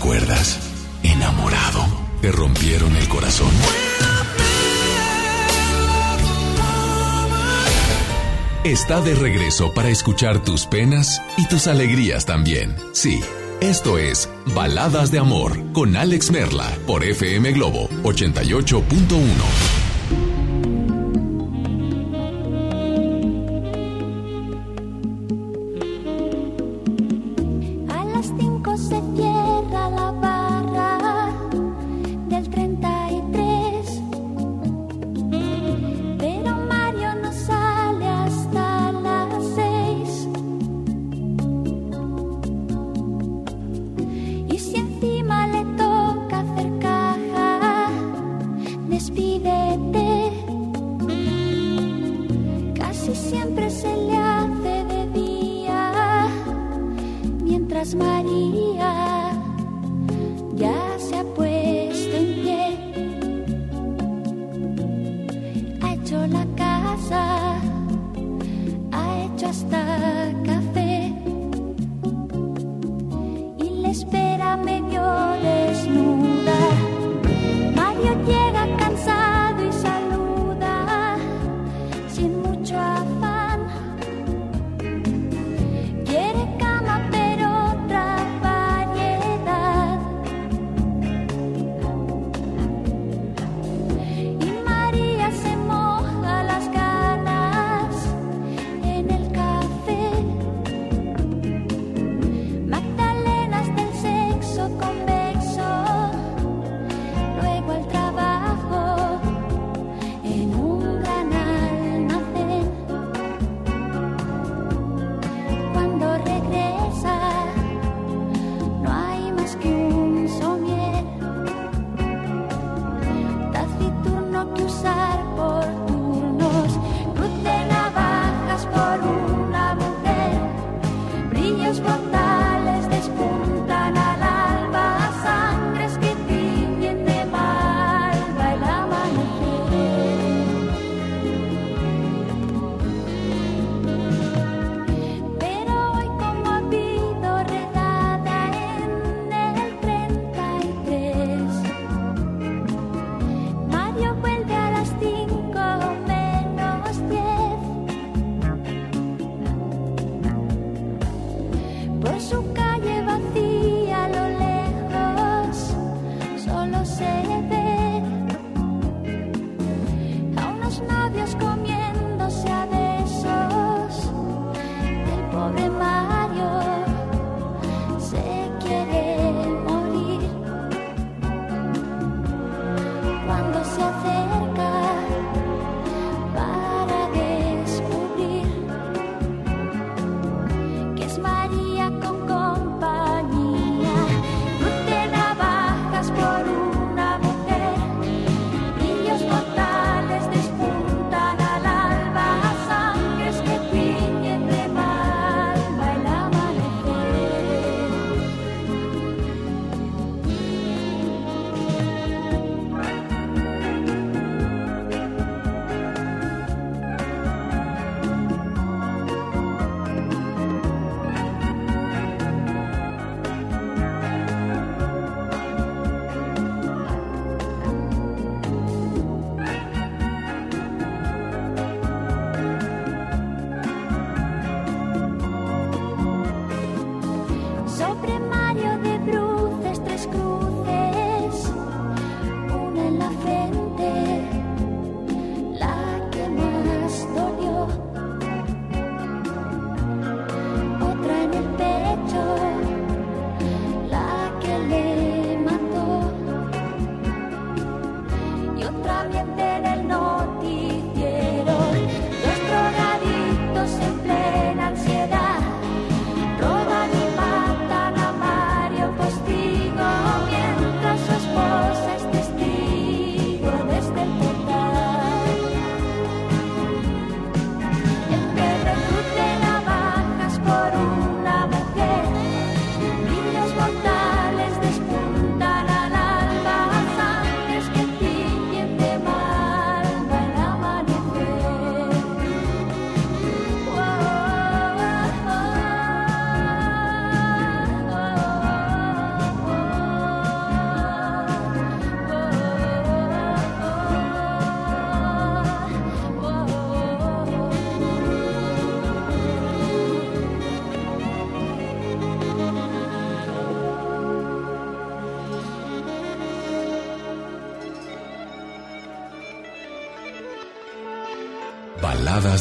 recuerdas? ¿Enamorado? ¿Te rompieron el corazón? Está de regreso para escuchar tus penas y tus alegrías también. Sí, esto es Baladas de Amor con Alex Merla por FM Globo 88.1.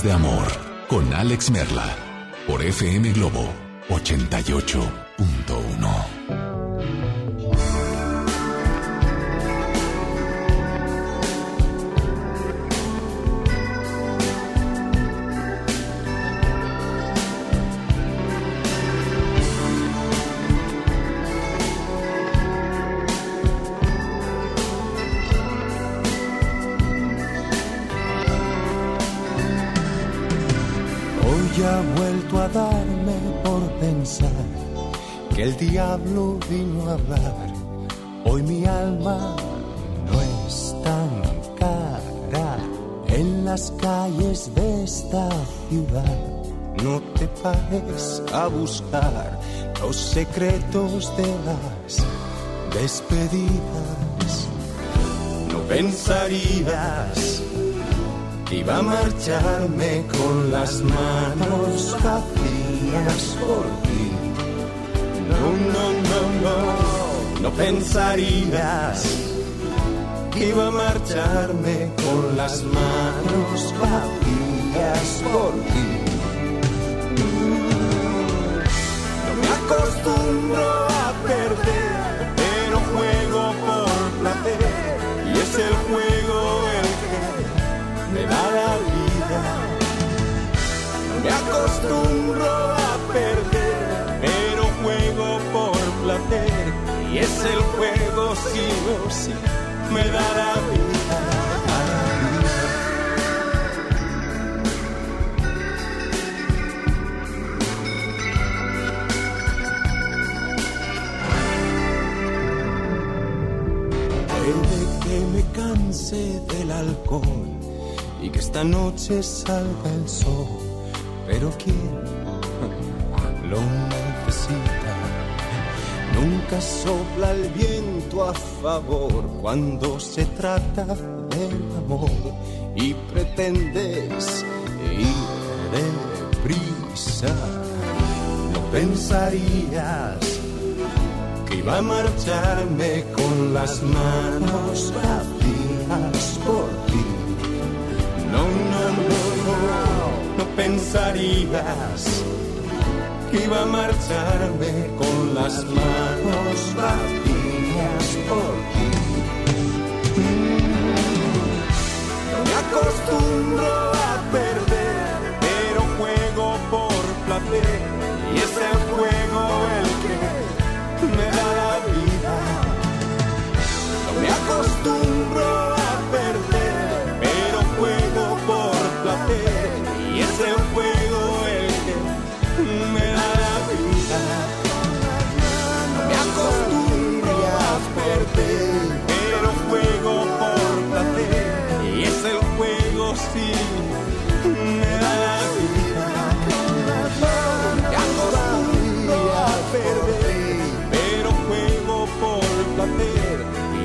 De Amor con Alex Merla por FM Globo 88.1. diablo vino a hablar. Hoy mi alma no es tan cara en las calles de esta ciudad. No te pares a buscar los secretos de las despedidas. No pensarías que iba a marcharme con las manos vacías por no, pensarías que iba a marcharme con las manos vacías por ti. No me acostumbro a perder, pero juego por placer y es el juego el que me da la vida. No me acostumbro juego sí me da la vida. Puede que me canse del alcohol y que esta noche salga el sol, pero ¿quién lo necesita? Nunca sopla el viento a favor cuando se trata del amor y pretendes ir deprisa. No pensarías que iba a marcharme con las manos vacías por ti. No, no, no, no, pensarías iba a marcharme con las manos vacías por ti. Me acostumbro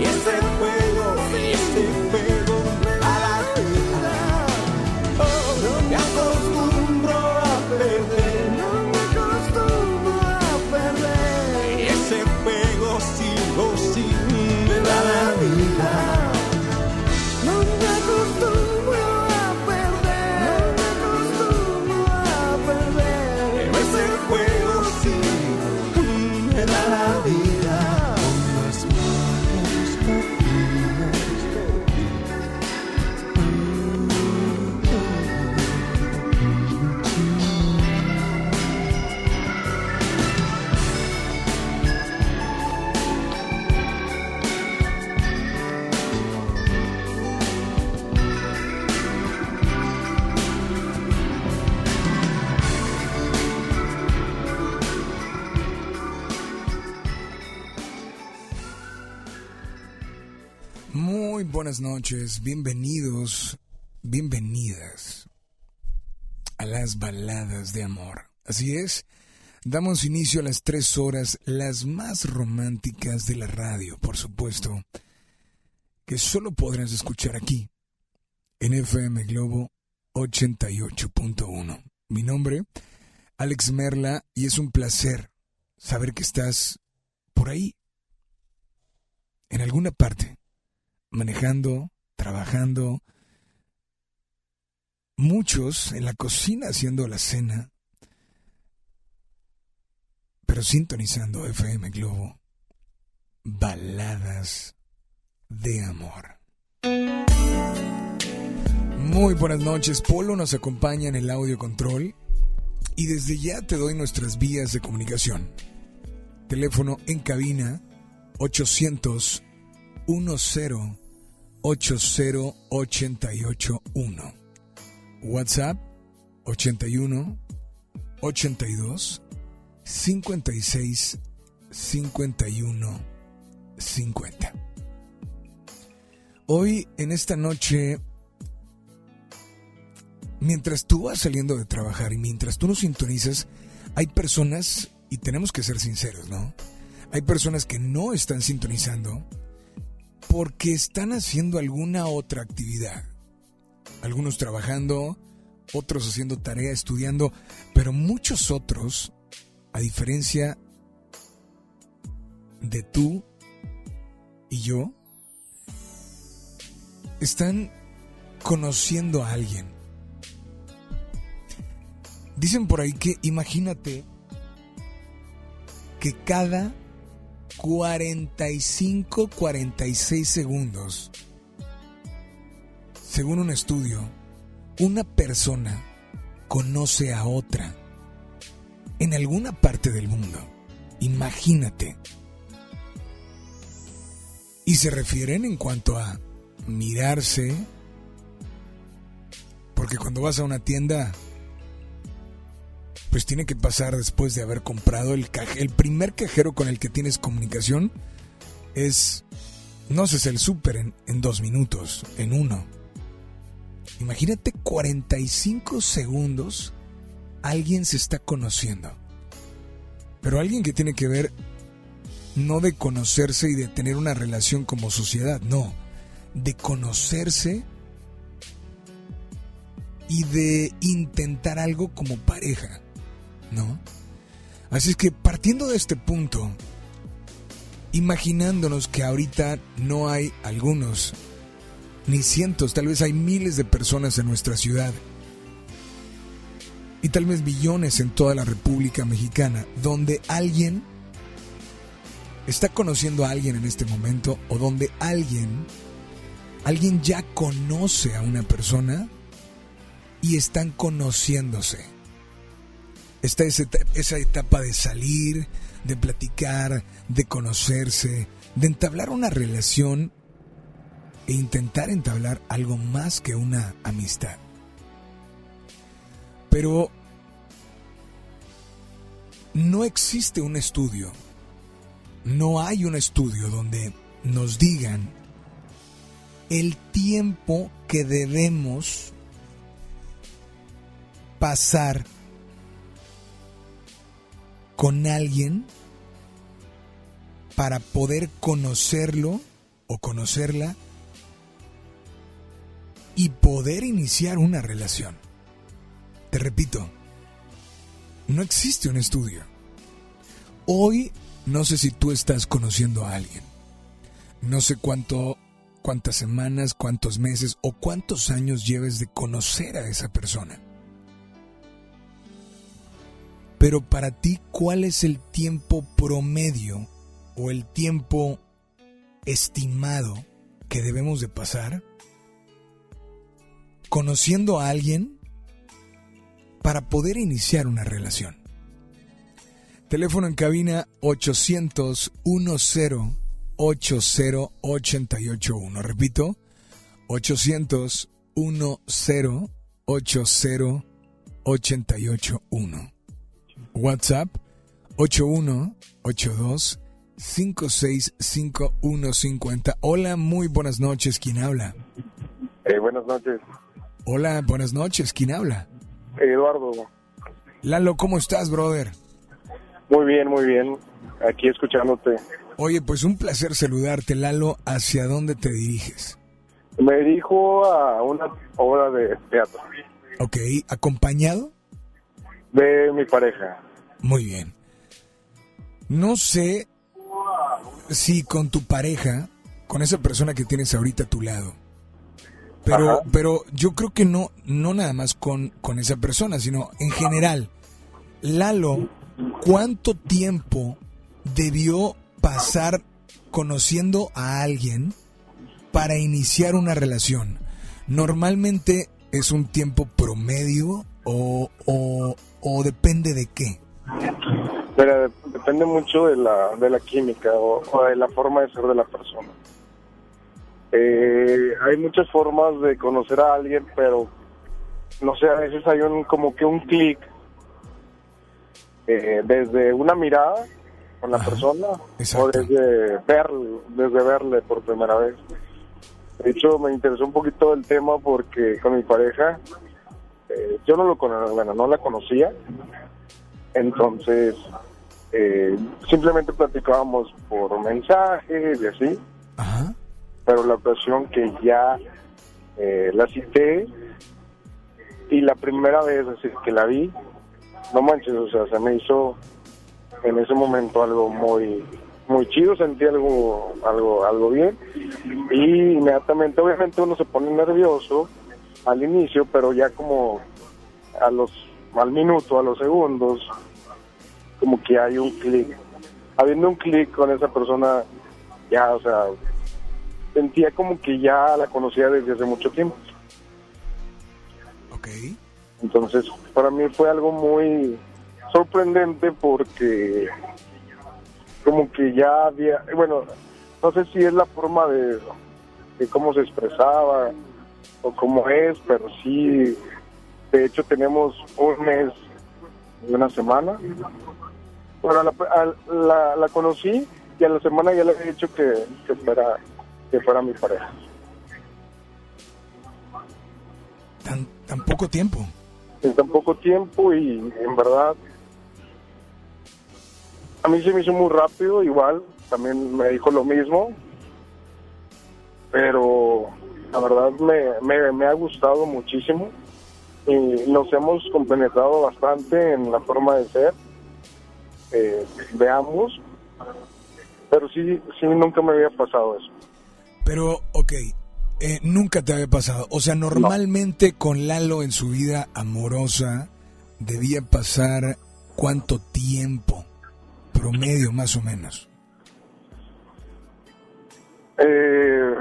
y es el juego, y es el juego buenas noches, bienvenidos, bienvenidas a las baladas de amor. Así es, damos inicio a las tres horas, las más románticas de la radio, por supuesto, que solo podrás escuchar aquí, en FM Globo 88.1. Mi nombre, Alex Merla, y es un placer saber que estás por ahí, en alguna parte manejando, trabajando, muchos en la cocina haciendo la cena, pero sintonizando FM Globo, baladas de amor. Muy buenas noches, Polo nos acompaña en el audio control y desde ya te doy nuestras vías de comunicación. Teléfono en cabina 800 10 80881. WhatsApp 81 82 56 51 50. Hoy en esta noche mientras tú vas saliendo de trabajar y mientras tú nos sintonizas, hay personas, y tenemos que ser sinceros, ¿no? Hay personas que no están sintonizando porque están haciendo alguna otra actividad. Algunos trabajando, otros haciendo tarea, estudiando, pero muchos otros, a diferencia de tú y yo, están conociendo a alguien. Dicen por ahí que imagínate que cada 45, 46 segundos, según un estudio, una persona conoce a otra en alguna parte del mundo. Imagínate. Y se refieren en cuanto a mirarse, porque cuando vas a una tienda pues tiene que pasar después de haber comprado el cajero. El primer cajero con el que tienes comunicación es, no sé, es el súper en, en dos minutos, en uno. Imagínate 45 segundos, alguien se está conociendo. Pero alguien que tiene que ver no de conocerse y de tener una relación como sociedad, no, de conocerse y de intentar algo como pareja. ¿No? Así es que partiendo de este punto, imaginándonos que ahorita no hay algunos, ni cientos, tal vez hay miles de personas en nuestra ciudad, y tal vez millones en toda la República Mexicana, donde alguien está conociendo a alguien en este momento, o donde alguien, alguien ya conoce a una persona y están conociéndose está esa etapa de salir, de platicar, de conocerse, de entablar una relación e intentar entablar algo más que una amistad. Pero no existe un estudio, no hay un estudio donde nos digan el tiempo que debemos pasar con alguien para poder conocerlo o conocerla y poder iniciar una relación. Te repito, no existe un estudio. Hoy no sé si tú estás conociendo a alguien. No sé cuánto cuántas semanas, cuántos meses o cuántos años lleves de conocer a esa persona. Pero para ti, ¿cuál es el tiempo promedio o el tiempo estimado que debemos de pasar conociendo a alguien para poder iniciar una relación? Teléfono en cabina 800 10 80 881. Repito, 800 10 80 881. WhatsApp 8182 565150. Hola, muy buenas noches. ¿Quién habla? Eh, buenas noches. Hola, buenas noches. ¿Quién habla? Eduardo. Lalo, ¿cómo estás, brother? Muy bien, muy bien. Aquí escuchándote. Oye, pues un placer saludarte, Lalo. ¿Hacia dónde te diriges? Me dirijo a una obra de teatro. Ok, ¿acompañado? De mi pareja. Muy bien. No sé si con tu pareja, con esa persona que tienes ahorita a tu lado, Pero, pero yo creo que no, no nada más con, con esa persona, sino en general. Lalo, ¿cuánto tiempo debió pasar conociendo a alguien para iniciar una relación? Normalmente es un tiempo promedio o, o, depende de qué. Pero depende mucho de la, de la química o, de la forma de ser de la persona. Eh, hay muchas formas de conocer a alguien, pero no sé, a veces hay un como que un clic eh, desde una mirada con la persona o desde ver, desde verle por primera vez. De hecho, me interesó un poquito el tema porque con mi pareja, eh, yo no lo bueno, no la conocía, entonces eh, simplemente platicábamos por mensajes y así. Pero la ocasión que ya eh, la cité y la primera vez así que la vi, no manches, o sea, se me hizo en ese momento algo muy muy chido, sentí algo, algo, algo bien. Y inmediatamente, obviamente uno se pone nervioso al inicio, pero ya como a los, al minuto, a los segundos, como que hay un clic. Habiendo un clic con esa persona, ya, o sea, sentía como que ya la conocía desde hace mucho tiempo. Ok. Entonces, para mí fue algo muy sorprendente porque como que ya había, bueno, no sé si es la forma de, cómo se expresaba o cómo es, pero sí, de hecho tenemos un mes y una semana. Bueno, la, la, conocí y a la semana ya le había dicho que, que, fuera, que fuera mi pareja. ¿Tan, tan poco tiempo? En tan poco tiempo y en verdad a mí se me hizo muy rápido, igual, también me dijo lo mismo, pero la verdad me, me, ha gustado muchísimo y nos hemos compenetrado bastante en la forma de ser, eh, veamos, pero sí, sí, nunca me había pasado eso. Pero, ok, eh, nunca te había pasado. O sea, normalmente con Lalo en su vida amorosa debía pasar cuánto tiempo promedio más o menos? Eh,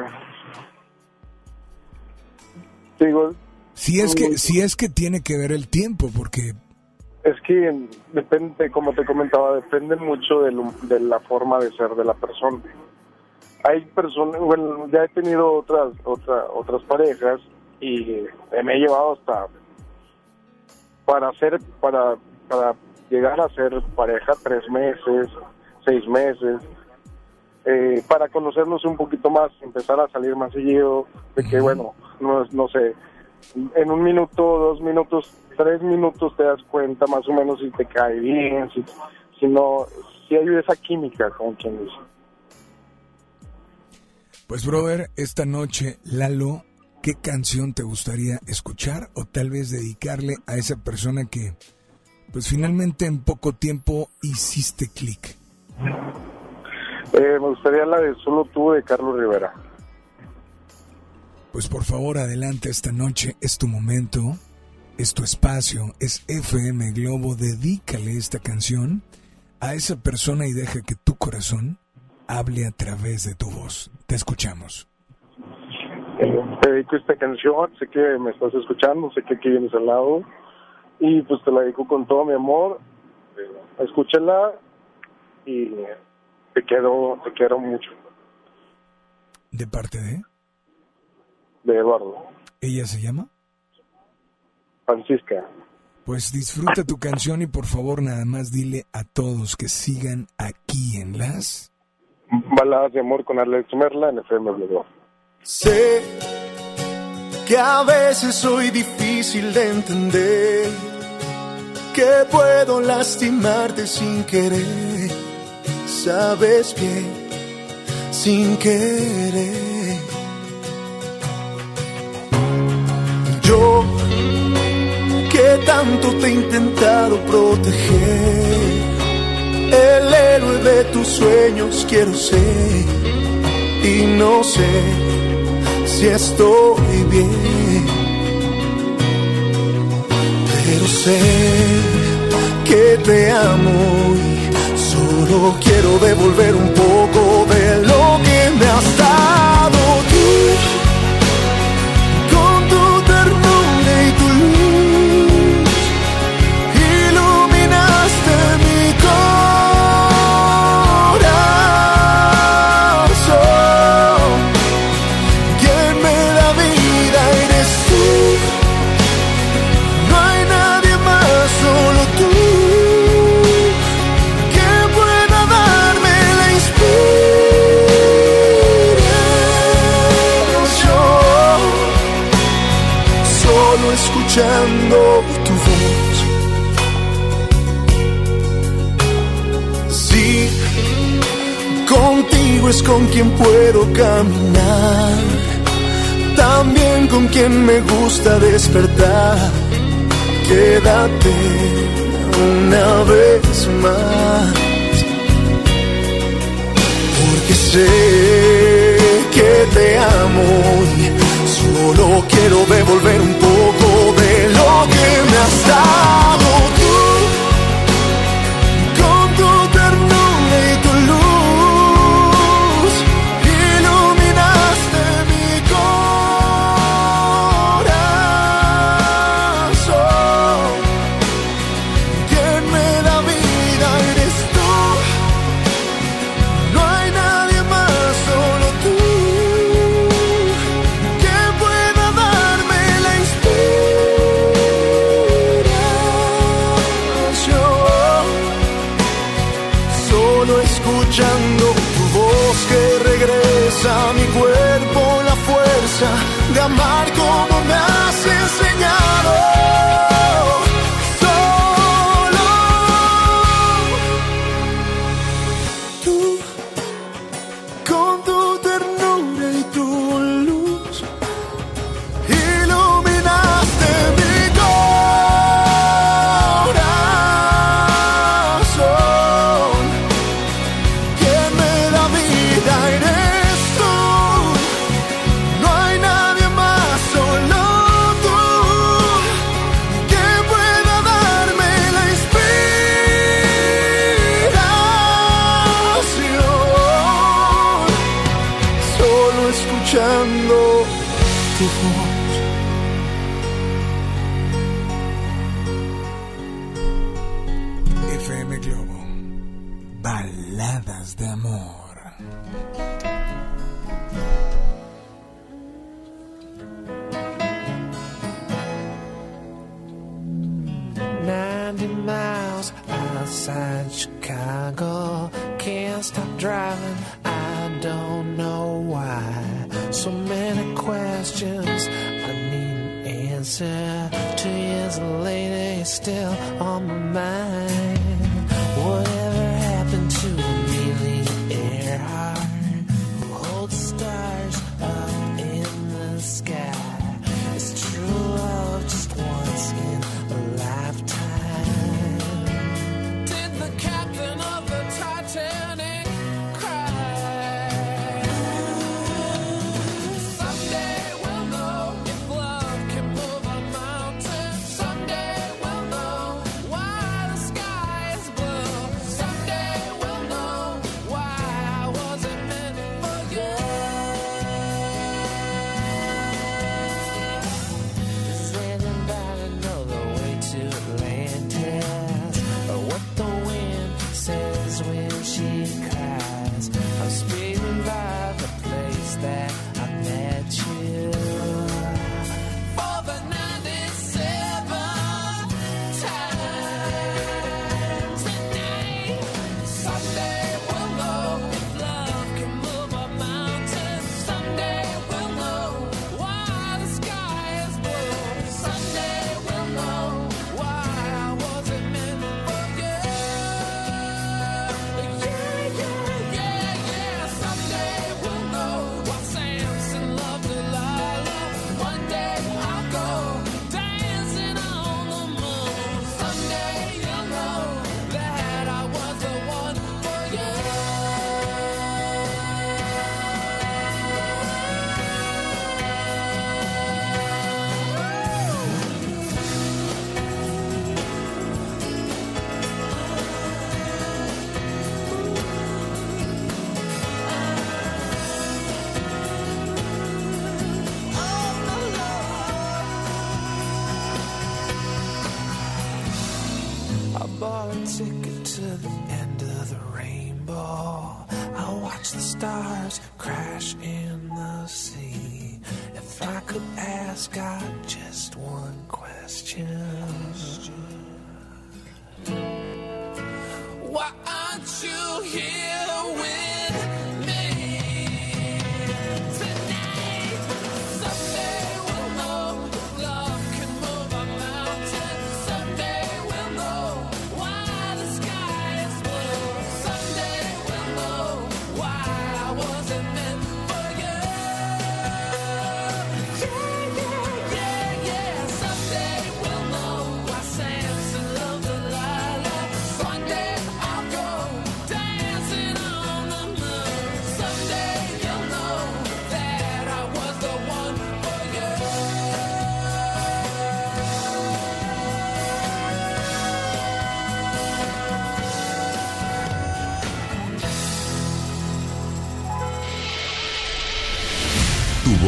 digo, si es que si es que tiene que ver el tiempo, porque es que depende, como te comentaba, depende mucho de, la forma de ser de la persona. Hay personas, bueno, ya he tenido otras otra, otras parejas y me he llevado hasta para hacer para para llegar a ser pareja tres meses, seis meses, eh, para conocernos un poquito más, empezar a salir más seguido, de que bueno, no, no sé, en un minuto, dos minutos, tres minutos te das cuenta más o menos si te cae bien, si, si no, si hay esa química, con quien dice. Pues brother, esta noche, Lalo, ¿qué canción te gustaría escuchar o tal vez dedicarle a esa persona que pues finalmente en poco tiempo hiciste clic? Eh, me gustaría la de Solo tú de Carlos Rivera. Pues por favor, adelante esta noche, es tu momento, es tu espacio, es FM Globo, dedícale esta canción a esa persona y deja que tu corazón hable a través de tu voz. Te escuchamos. Eh, te dedico esta canción, sé que me estás escuchando, sé que aquí vienes al lado y pues te la dedico con todo mi amor. Escúchala y te quiero, te quiero mucho. ¿De parte de? De Eduardo. ¿Ella se llama? Francisca. Pues disfruta tu canción y por favor nada más dile a todos que sigan aquí en las... Baladas de amor con Alex Merla en FM Sé que a veces soy difícil de entender que puedo lastimarte sin querer. Sabes bien, sin querer. Yo, que tanto te he intentado proteger, el héroe de tus sueños quiero ser y no sé si estoy bien. Pero sé que te amo quiero devolver un poco de lo que me has dado es con quien puedo caminar, también con quien me gusta despertar. Quédate una vez más, porque sé que te amo Solo quiero devolver un poco de lo que me has dado. De I could ask God just one question. Why aren't you here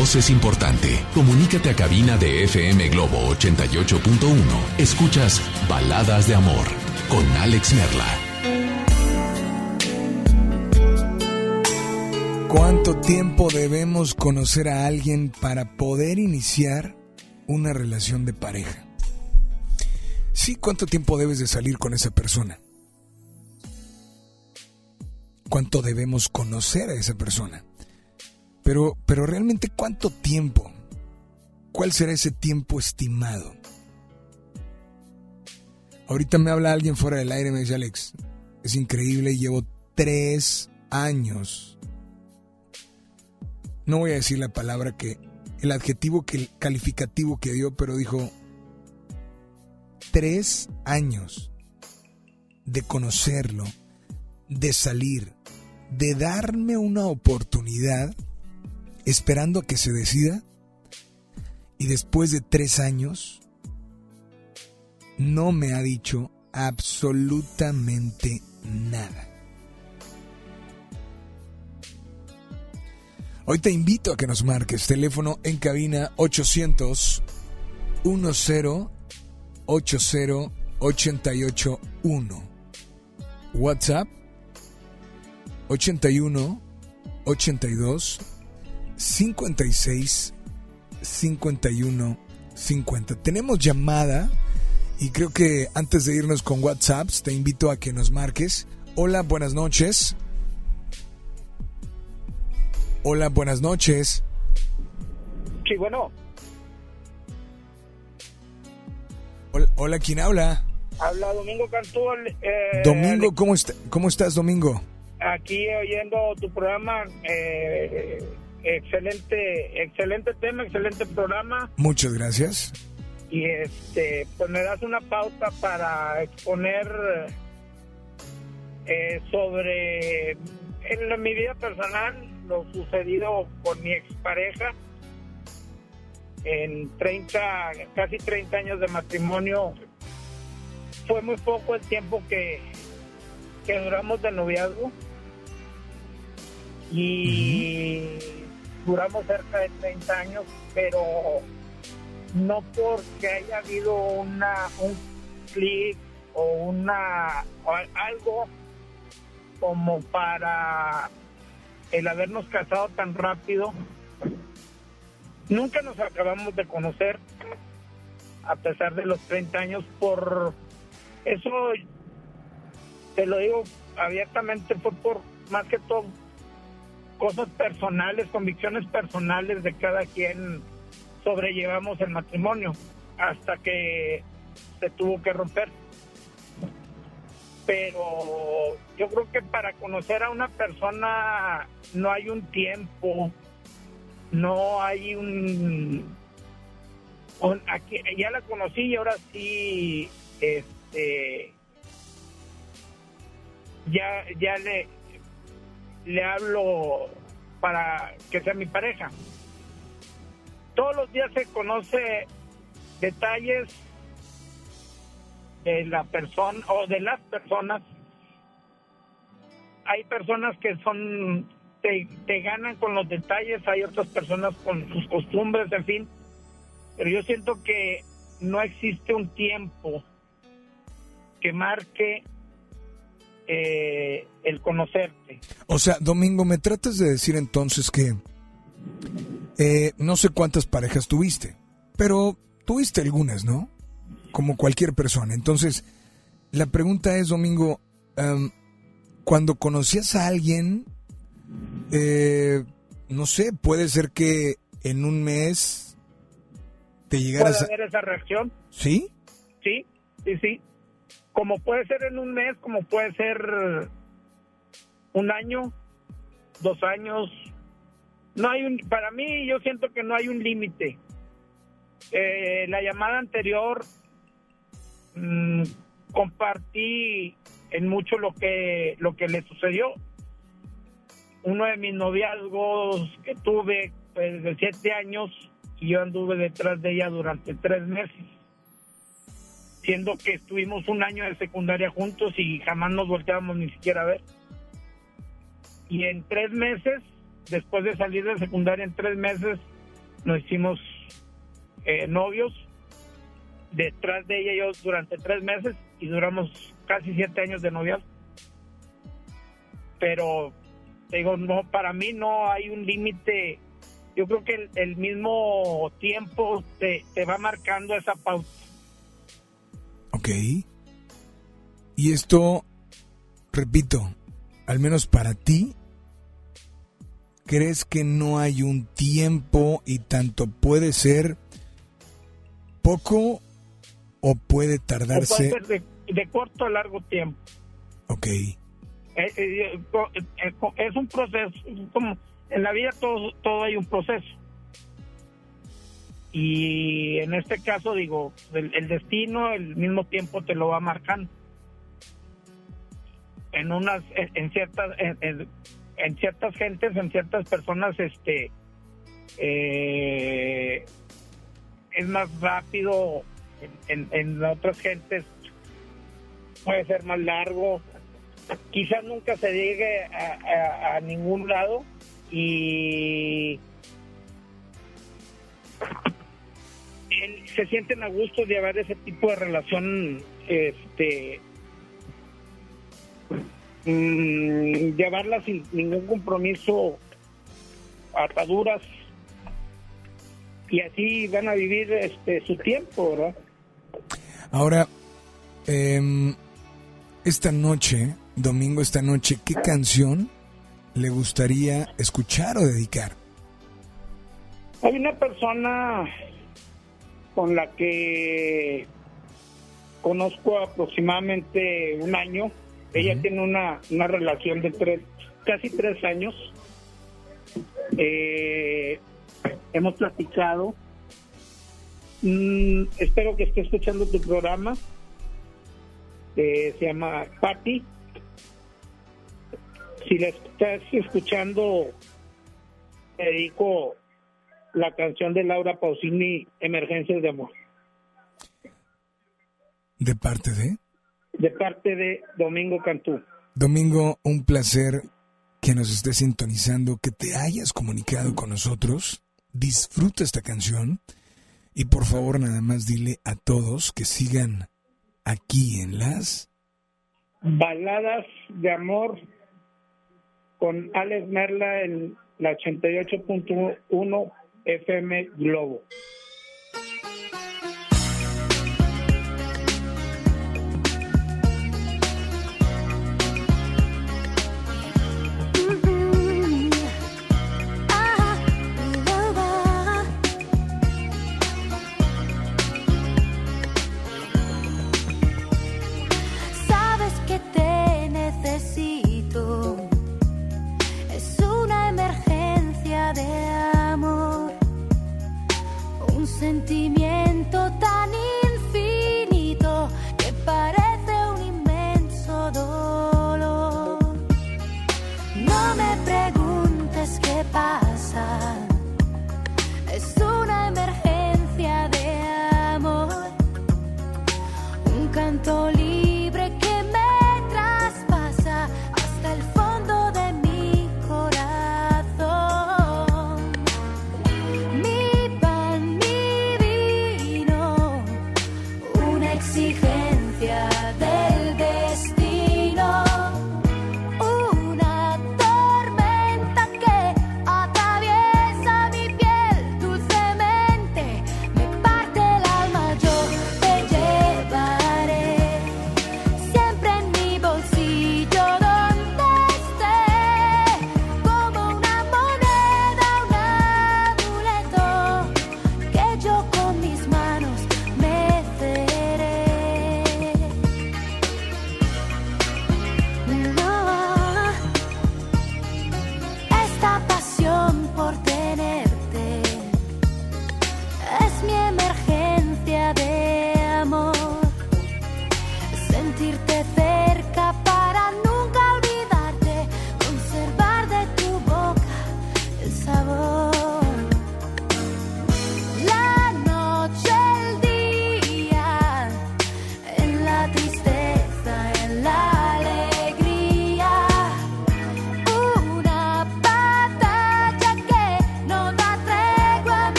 es importante. Comunícate a cabina de FM Globo 88.1. Escuchas Baladas de Amor con Alex Merla. ¿Cuánto tiempo debemos conocer a alguien para poder iniciar una relación de pareja? Sí, ¿cuánto tiempo debes de salir con esa persona? ¿Cuánto debemos conocer a esa persona? Pero, pero realmente cuánto tiempo? ¿Cuál será ese tiempo estimado? Ahorita me habla alguien fuera del aire, me dice Alex, es increíble, llevo tres años. No voy a decir la palabra que, el adjetivo que, el calificativo que dio, pero dijo tres años de conocerlo, de salir, de darme una oportunidad esperando a que se decida y después de tres años no me ha dicho absolutamente nada. Hoy te invito a que nos marques teléfono en cabina 800 10 80 881 WhatsApp 81 82 56 51 50. Tenemos llamada y creo que antes de irnos con WhatsApp te invito a que nos marques. Hola, buenas noches. Hola, buenas noches. Sí, bueno. Hola, ¿quién habla? Habla Domingo Cantú. Eh, Domingo, ¿cómo, está, ¿cómo estás, Domingo? Aquí oyendo tu programa. Eh, excelente, excelente tema, excelente programa. Muchas gracias. Y este, pues me das una pauta para exponer eh, sobre en mi vida personal lo sucedido con mi expareja en 30, casi 30 años de matrimonio. Fue muy poco el tiempo que, que duramos de noviazgo. Y duramos cerca de 30 años, pero no porque haya habido una un clic o una algo como para el habernos casado tan rápido. Nunca nos acabamos de conocer a pesar de los 30 años por eso te lo digo abiertamente fue por más que todo cosas personales, convicciones personales de cada quien sobrellevamos el matrimonio hasta que se tuvo que romper. Pero yo creo que para conocer a una persona no hay un tiempo, no hay un, aquí, ya la conocí y ahora sí este ya ya le le hablo para que sea mi pareja. Todos los días se conoce detalles de la persona o de las personas. Hay personas que son te, te ganan con los detalles, hay otras personas con sus costumbres, en fin. Pero yo siento que no existe un tiempo que marque eh, el conocerte. O sea, Domingo, me tratas de decir entonces que eh, no sé cuántas parejas tuviste, pero tuviste algunas, ¿no? Como cualquier persona. Entonces, la pregunta es, Domingo, cuando conocías a alguien, eh, no sé, puede ser que en un mes te llegaras ¿Puede haber esa reacción? ¿Sí? Sí, sí, sí. Como puede ser en un mes, como puede ser un año, dos años. No hay un, para mí yo siento que no hay un límite. Eh, la llamada anterior mm, compartí en mucho lo que lo que le sucedió. Uno de mis noviazgos que tuve pues, siete años y yo anduve detrás de ella durante tres meses, siendo que estuvimos un año de secundaria juntos y jamás nos volteábamos ni siquiera a ver. Y en tres meses, después de salir de secundaria, en tres meses nos hicimos eh, novios detrás de ella y yo durante tres meses y duramos casi siete años de noviazgo. Pero digo, no, para mí no hay un límite. Yo creo que el, mismo tiempo te, te, va marcando esa pauta. Ok. Y esto, repito, al menos para ti, ¿crees que no hay un tiempo y tanto puede ser poco o puede tardarse? de, corto a largo tiempo. Ok. Eh, eh, eh, es un proceso, como en la vida todo, todo hay un proceso. Y en este caso, digo, el, destino, el mismo tiempo te lo va marcando. En unas, en, ciertas, en, en, ciertas gentes, en ciertas personas, este, es más rápido en, en otras gentes puede ser más largo. Quizás nunca se llegue a, ningún lado y se sienten a gusto de haber ese tipo de relación, este, mm, llevarla sin ningún compromiso, ataduras y así van a vivir este su tiempo, ¿verdad? Ahora, eh, esta noche, domingo, esta noche, ¿qué canción le gustaría escuchar o dedicar? Hay una persona con la que conozco aproximadamente un año. Ella tiene una, una relación de tres, casi tres años. Eh, hemos platicado. Mm, espero que esté escuchando tu programa. se llama Patti. Si la estás escuchando, te dedico la canción de Laura Pausini, Emergencias de Amor. ¿De parte de? De parte de Domingo Cantú. Domingo, un placer que nos estés sintonizando, que te hayas comunicado con nosotros disfruta esta canción y por favor nada más dile a todos que sigan aquí en las baladas de amor con Alex Merla en la 88.1 FM Globo.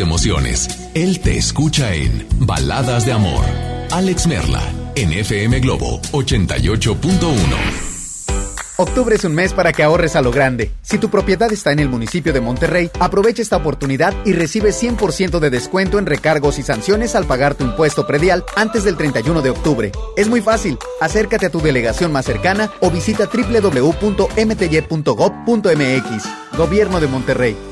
Emociones. Él te escucha en Baladas de Amor. Alex Merla, en FM Globo 88.1. Octubre es un mes para que ahorres a lo grande. Si tu propiedad está en el municipio de Monterrey, aprovecha esta oportunidad y recibe 100% de descuento en recargos y sanciones al pagar tu impuesto predial antes del 31 de octubre. Es muy fácil. Acércate a tu delegación más cercana o visita www.mty.gov.mx. Gobierno de Monterrey.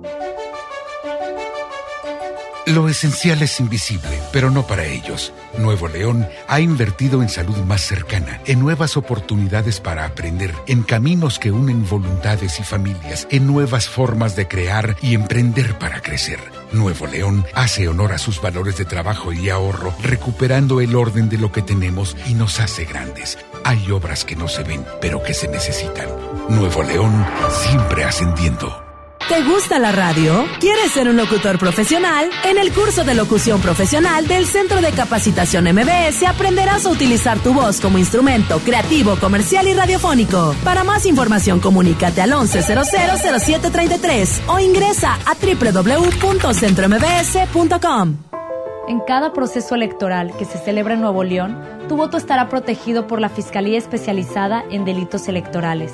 Lo esencial es invisible, pero no para ellos. Nuevo León ha invertido en salud más cercana, en nuevas oportunidades para aprender, en caminos que unen voluntades y familias, en nuevas formas de crear y emprender para crecer. Nuevo León hace honor a sus valores de trabajo y ahorro, recuperando el orden de lo que tenemos y nos hace grandes. Hay obras que no se ven, pero que se necesitan. Nuevo León siempre ascendiendo. ¿Te gusta la radio? ¿Quieres ser un locutor profesional? En el curso de locución profesional del Centro de Capacitación MBS aprenderás a utilizar tu voz como instrumento creativo, comercial y radiofónico. Para más información, comunícate al 11000733 o ingresa a www.centrombs.com. En cada proceso electoral que se celebra en Nuevo León, tu voto estará protegido por la Fiscalía Especializada en Delitos Electorales.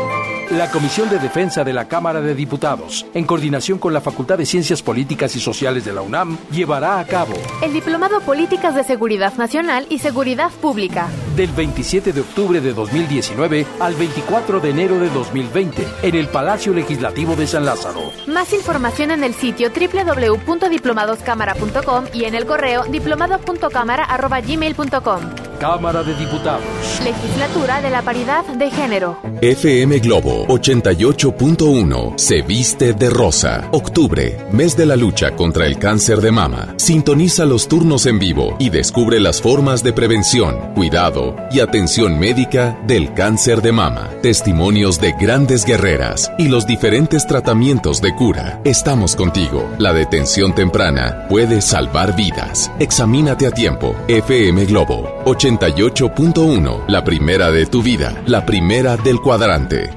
La Comisión de Defensa de la Cámara de Diputados, en coordinación con la Facultad de Ciencias Políticas y Sociales de la UNAM, llevará a cabo el Diplomado Políticas de Seguridad Nacional y Seguridad Pública del 27 de octubre de 2019 al 24 de enero de 2020 en el Palacio Legislativo de San Lázaro. Más información en el sitio www.diplomadoscámara.com y en el correo diplomado.cámara.gmail.com. Cámara de Diputados. Legislatura de la Paridad de Género. FM Globo 88.1 se viste de rosa. Octubre, mes de la lucha contra el cáncer de mama. Sintoniza los turnos en vivo y descubre las formas de prevención, cuidado y atención médica del cáncer de mama. Testimonios de grandes guerreras y los diferentes tratamientos de cura. Estamos contigo. La detención temprana puede salvar vidas. Examínate a tiempo. FM Globo 88.1, la primera de tu vida, la primera del cuadrante.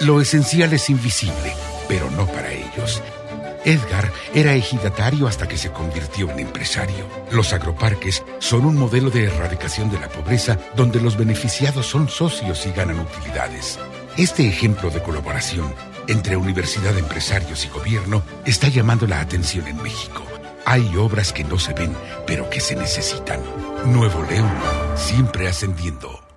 Lo esencial es invisible, pero no para ellos. Edgar era ejidatario hasta que se convirtió en empresario. Los agroparques son un modelo de erradicación de la pobreza donde los beneficiados son socios y ganan utilidades. Este ejemplo de colaboración entre universidad, empresarios y gobierno está llamando la atención en México. Hay obras que no se ven, pero que se necesitan. Nuevo León, siempre ascendiendo.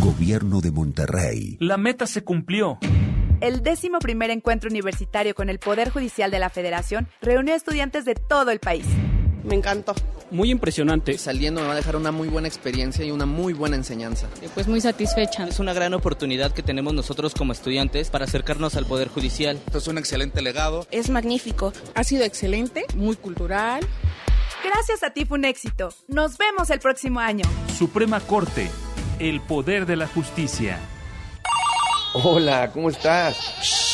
Gobierno de Monterrey. La meta se cumplió. El décimo primer encuentro universitario con el Poder Judicial de la Federación reunió a estudiantes de todo el país. Me encantó. Muy impresionante. Saliendo me va a dejar una muy buena experiencia y una muy buena enseñanza. Pues muy satisfecha. Es una gran oportunidad que tenemos nosotros como estudiantes para acercarnos al Poder Judicial. Esto es un excelente legado. Es magnífico. Ha sido excelente, muy cultural. Gracias a ti fue un éxito. Nos vemos el próximo año. Suprema Corte el poder de la justicia. Hola, ¿cómo estás?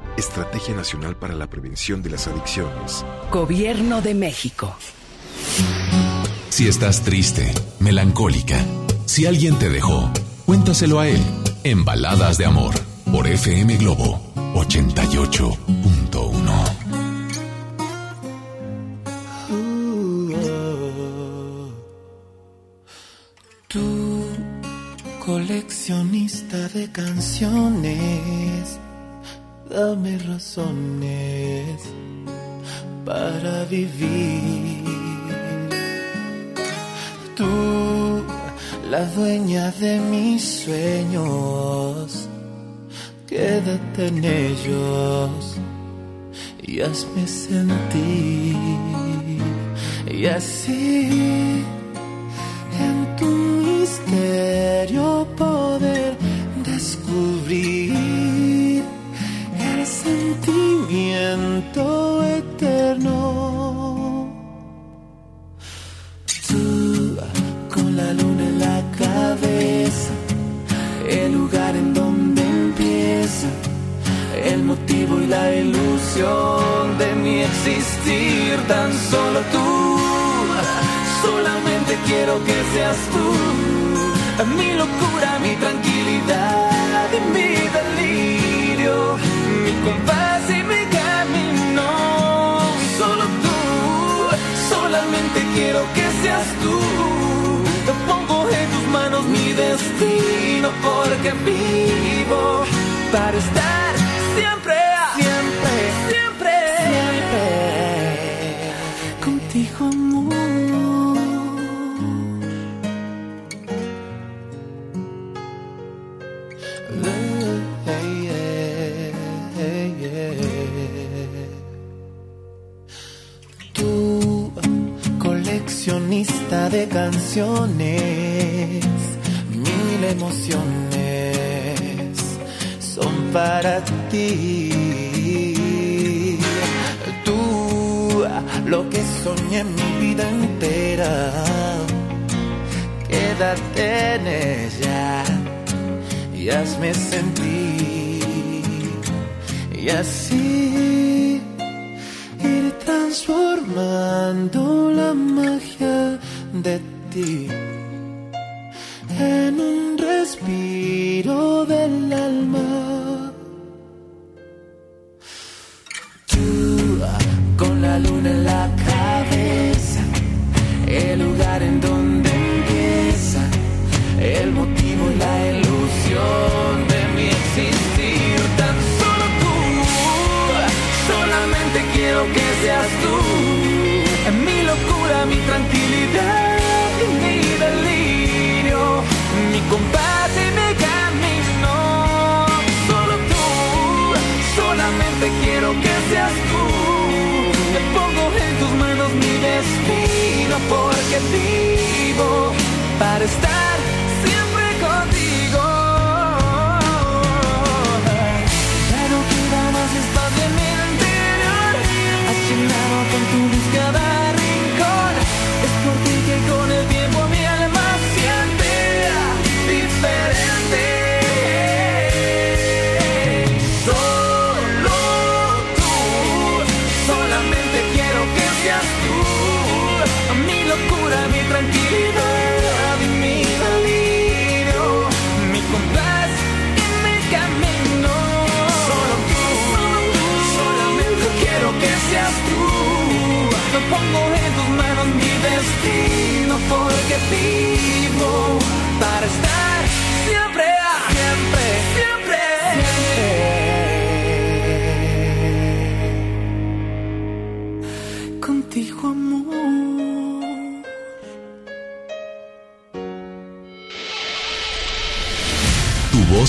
Estrategia Nacional para la Prevención de las Adicciones. Gobierno de México. Si estás triste, melancólica, si alguien te dejó, cuéntaselo a él en Baladas de Amor por FM Globo 88.1. Tú, coleccionista de canciones, dame razones para vivir tú, la dueña de mis sueños, quédate en ellos y hazme sentir. Y así, de mi existir, tan solo tú, solamente quiero que seas tú, mi locura, mi tranquilidad y mi delirio, mi compás y mi camino, solo tú, solamente quiero que seas tú. Pongo en tus manos mi destino porque vivo para estar siempre, tu amor. Coleccionista de canciones, mil emociones son para ti lo que soñé mi vida entera, quédate en ella y hazme sentir. Y así ir transformando la magia de ti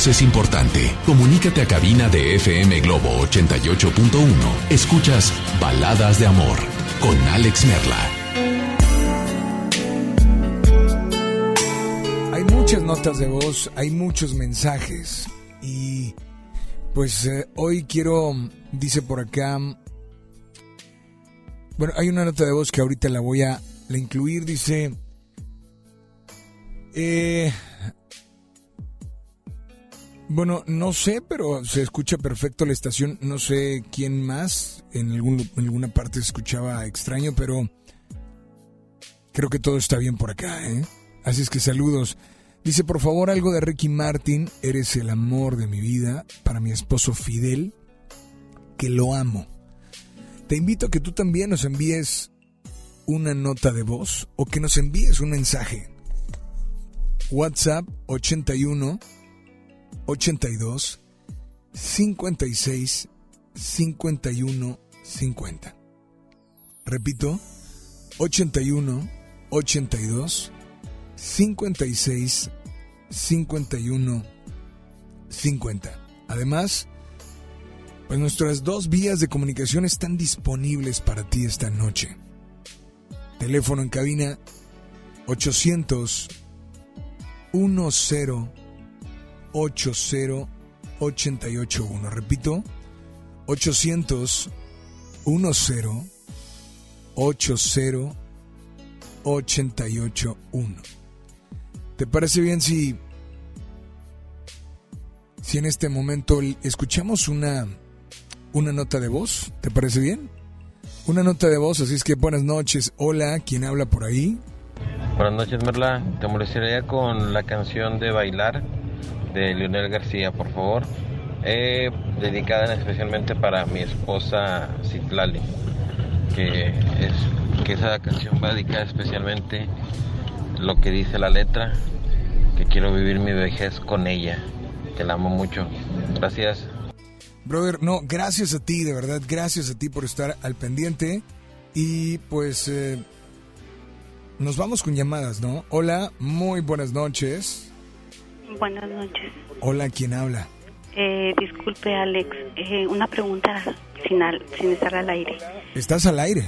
es importante. Comunícate a cabina de FM Globo 88.1. Escuchas Baladas de Amor con Alex Merla. Hay muchas notas de voz, hay muchos mensajes y pues eh, hoy quiero, dice por acá, bueno, hay una nota de voz que ahorita la voy a incluir, dice, eh, bueno, no sé, pero se escucha perfecto la estación, no sé quién más, en, algún, en alguna parte se escuchaba extraño, pero creo que todo está bien por acá, ¿eh? Así es que saludos. Dice, por favor, algo de Ricky Martin, eres el amor de mi vida, para mi esposo Fidel, que lo amo. Te invito a que tú también nos envíes una nota de voz o que nos envíes un mensaje. WhatsApp 81 82 56 51 50. Repito, 81 82 56 51 50. Además, pues nuestras dos vías de comunicación están disponibles para ti esta noche. Teléfono en cabina 800 10 80 881. Repito, 800 10 80 881. ¿Te parece bien si si en este momento escuchamos una una nota de voz? ¿Te parece bien? Una nota de voz, así es que buenas noches. Hola, ¿quién habla por ahí? Buenas noches, Merla. Te molestaría con la canción de Bailar de Leonel García, por favor. Eh, dedicada especialmente para mi esposa Citlali, que es que esa canción va dedicada especialmente lo que dice la letra, que quiero vivir mi vejez con ella, que la amo mucho. Gracias. Brother, no, gracias a ti, de verdad, gracias a ti por estar al pendiente. Y pues eh, nos vamos con llamadas, ¿no? Hola, muy buenas noches. Buenas noches. Hola, ¿quién habla? Eh, disculpe, Alex. Eh, una pregunta sin, al- sin estar al aire. ¿Estás al aire?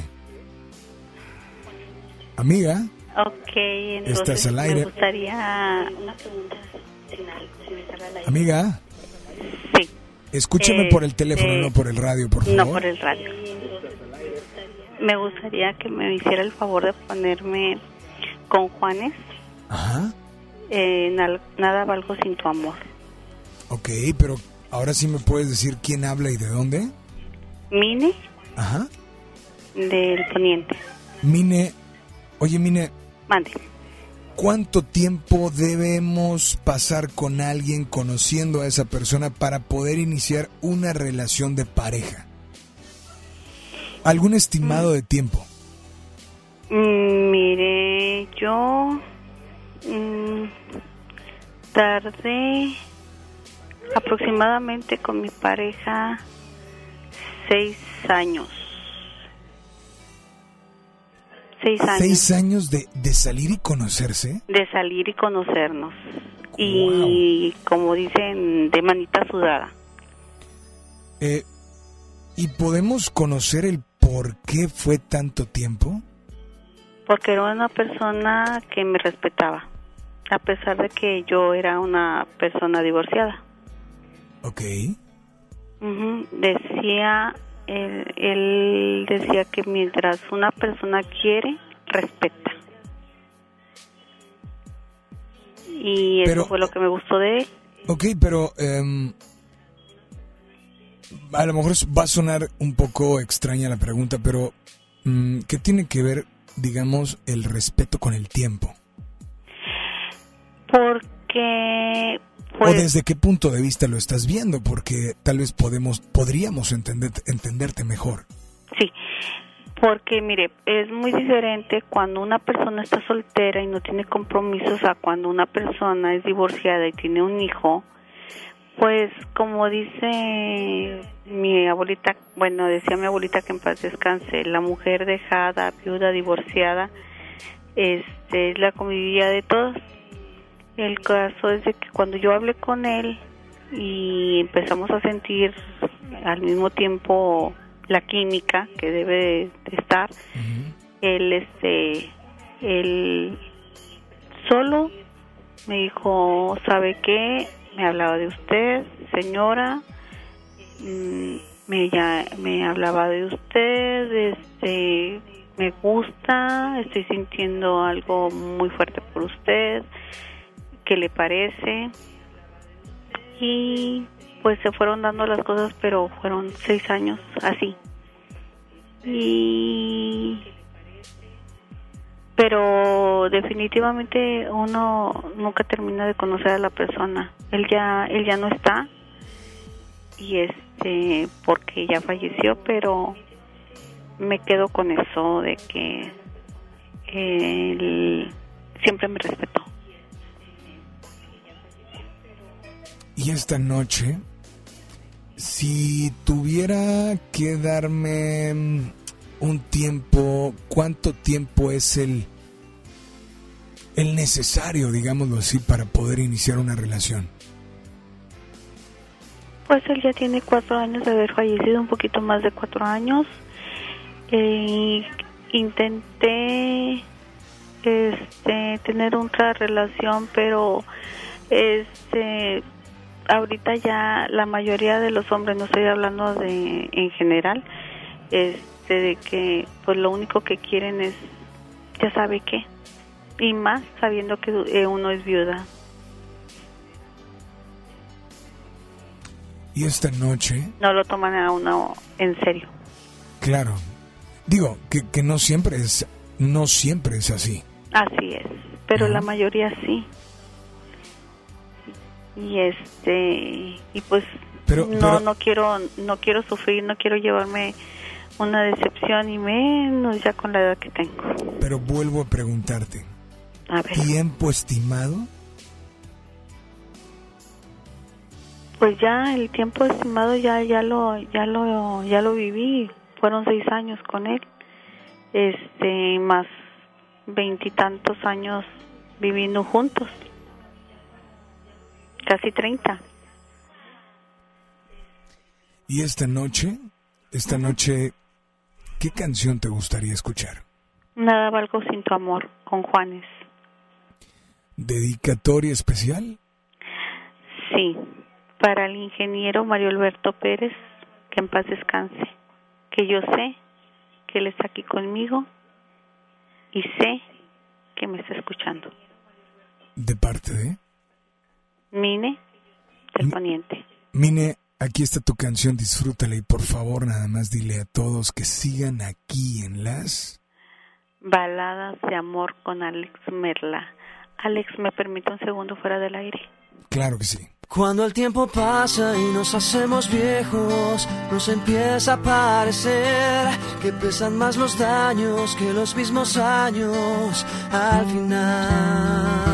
Amiga, Ok, entonces Estás al aire. me gustaría una pregunta final, si me sale al aire. Amiga, Sí. escúchame por el teléfono, Este, no por el radio, por favor. No por el radio. Me gustaría que me hiciera el favor de ponerme con Juanes. Ajá. Eh, nada valgo sin tu amor. Ok, pero ahora sí me puedes decir quién habla y de dónde. Mine Ajá. del Poniente. Mine, oye Mine, Mande. ¿cuánto tiempo debemos pasar con alguien conociendo a esa persona para poder iniciar una relación de pareja? ¿Algún estimado de tiempo? Mm, mire, yo mm, tardé aproximadamente con mi pareja seis años. Seis años ¿Seis años de, de salir y conocerse? de salir y conocernos. Y como dicen, de manita sudada. Eh, ¿Y podemos conocer el por qué fue tanto tiempo? Porque era una persona que me respetaba, a pesar de que yo era una persona divorciada. Ok. Ujú, Decía, él, él decía que mientras una persona quiere, respeta. Y eso Pero- fue lo que me gustó de él. Ok, pero em, a lo mejor va a sonar un poco extraña la pregunta, pero mm, ¿qué tiene que ver, digamos, el respeto con el tiempo? Porque, ¿O pues, desde qué punto de vista lo estás viendo? Porque tal vez podemos, podríamos entender, entenderte mejor. Sí, porque mire, es muy diferente cuando una persona está soltera y no tiene compromisos a cuando una persona es divorciada y tiene un hijo. Pues como dice mi abuelita, bueno, decía mi abuelita que en paz descanse, la mujer dejada, viuda, divorciada, este, es la convivía de todos. El caso es de que cuando yo hablé con él y empezamos a sentir al mismo tiempo la química que debe de estar, él este, él solo me dijo, ¿sabe qué? Me hablaba de usted, señora, mm, me, ya, me hablaba de usted, este, me gusta, estoy sintiendo algo muy fuerte por usted, ¿qué le parece? Y pues se fueron dando las cosas, pero fueron seis años así. Y pero definitivamente uno nunca termina de conocer a la persona. Él ya él ya no está y este porque ya falleció, pero me quedo con eso de que él siempre me respetó. Y esta noche, si tuviera que darme mm, un tiempo, ¿cuánto tiempo es el, el necesario, digámoslo así, para poder iniciar una relación? Pues él ya tiene cuatro años de haber fallecido, un poquito más de cuatro años. Eh, intenté este, tener otra relación, pero este, ahorita ya la mayoría de los hombres, no estoy hablando de en general, este, de que pues lo único que quieren es, ya sabe qué, y más sabiendo que eh, uno es viuda. Y esta noche, No lo toman a uno en serio. claro, digo que, que no siempre es, no siempre es así. Así es, pero la mayoría sí. Y este y pues Pero- no pero- no quiero no quiero sufrir, no quiero llevarme una decepción y menos ya con la edad que tengo. Pero vuelvo a preguntarte, A ver, ¿tiempo estimado? pues ya el tiempo estimado ya ya lo ya lo ya lo viví, fueron seis años con él, este más veintitantos años viviendo juntos, casi treinta. Y esta noche, esta noche, ¿qué canción te gustaría escuchar? Nada valgo sin tu amor, con Juanes. ¿Dedicatoria especial? Sí, para el ingeniero Mario Alberto Pérez, que en paz descanse, que yo sé que él está aquí conmigo y sé que me está escuchando. ¿De parte de? Mine del Poniente. Mine, aquí está tu canción, disfrútala y por favor nada más dile a todos que sigan aquí en las... Baladas de amor con Alex Merla. Alex, ¿me permite un segundo fuera del aire? Claro que sí. Cuando el tiempo pasa y nos hacemos viejos, nos empieza a parecer que pesan más los daños que los mismos años al final.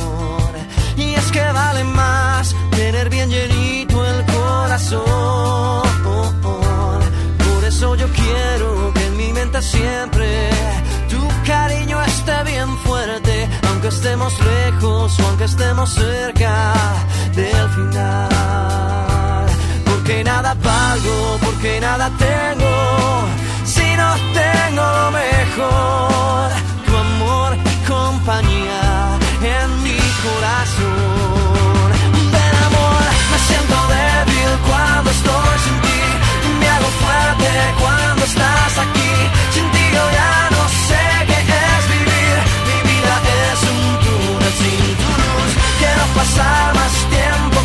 Vale más tener bien llenito el corazón. Por eso yo quiero que en mi mente siempre tu cariño esté bien fuerte, aunque estemos lejos o aunque estemos cerca del final. Porque nada valgo, porque nada tengo, si no tengo lo mejor, tu amor y compañía en mi corazón. Cuando estás aquí, sin ti yo ya no sé qué es vivir, mi vida es un túnel sin tu quiero pasar más tiempo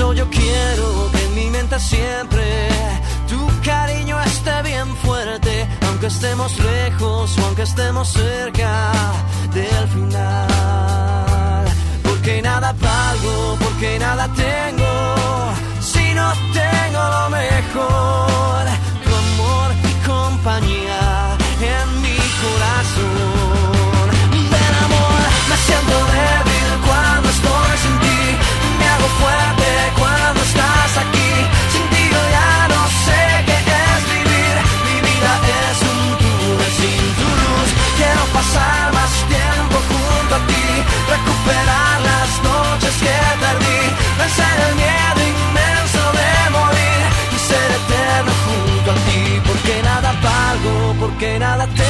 eso yo quiero que en mi mente siempre tu cariño esté bien fuerte, aunque estemos lejos o aunque estemos cerca del final. Porque nada valgo, porque nada tengo, porque nada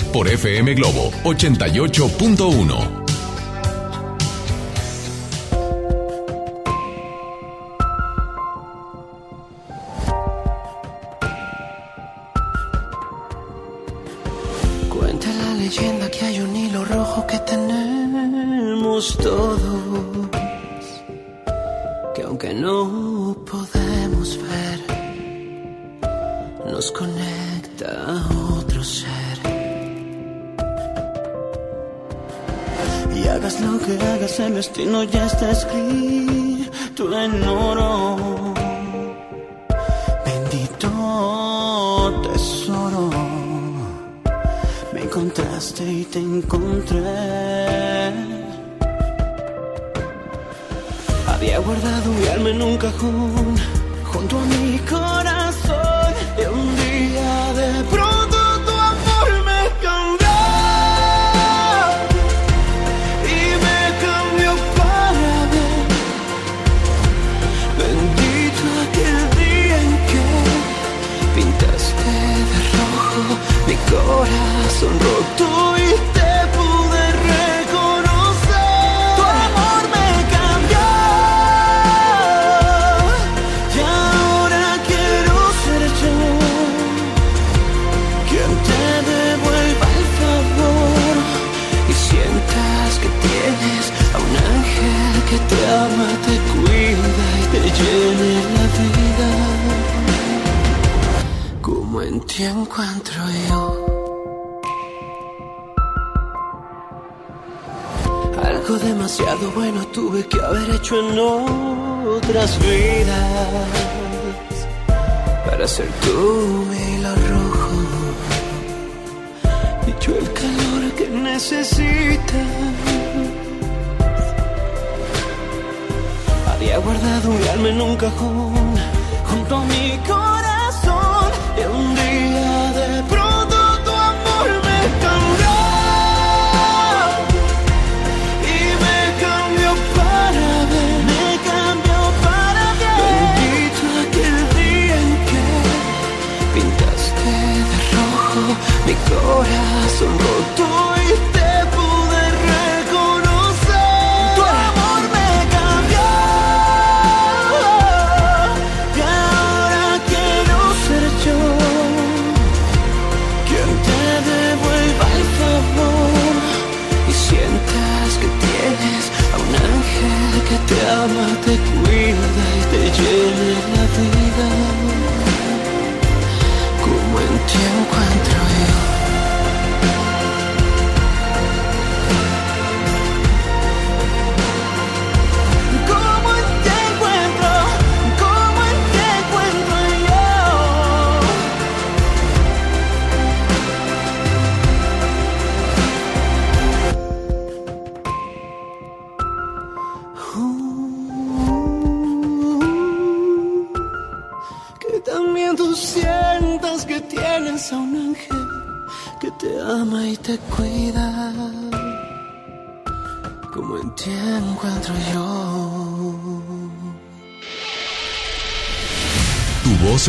por FM Globo 88.1.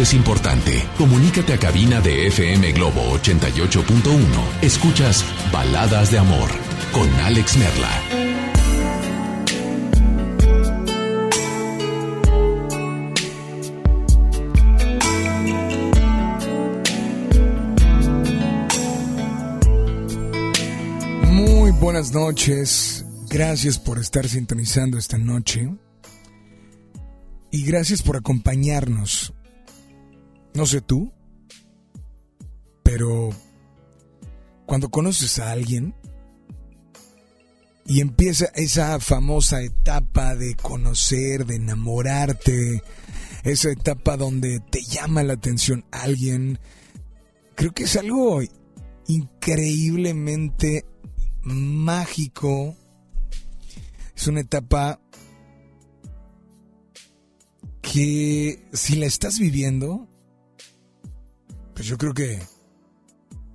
es importante. Comunícate a cabina de FM Globo 88.1. Escuchas Baladas de Amor con Alex Merla. Muy buenas noches. Gracias por estar sintonizando esta noche. Y gracias por acompañarnos. No sé tú, pero cuando conoces a alguien y empieza esa famosa etapa de conocer, de enamorarte, esa etapa donde te llama la atención alguien, creo que es algo increíblemente mágico. Es una etapa que si la estás viviendo, pues yo creo que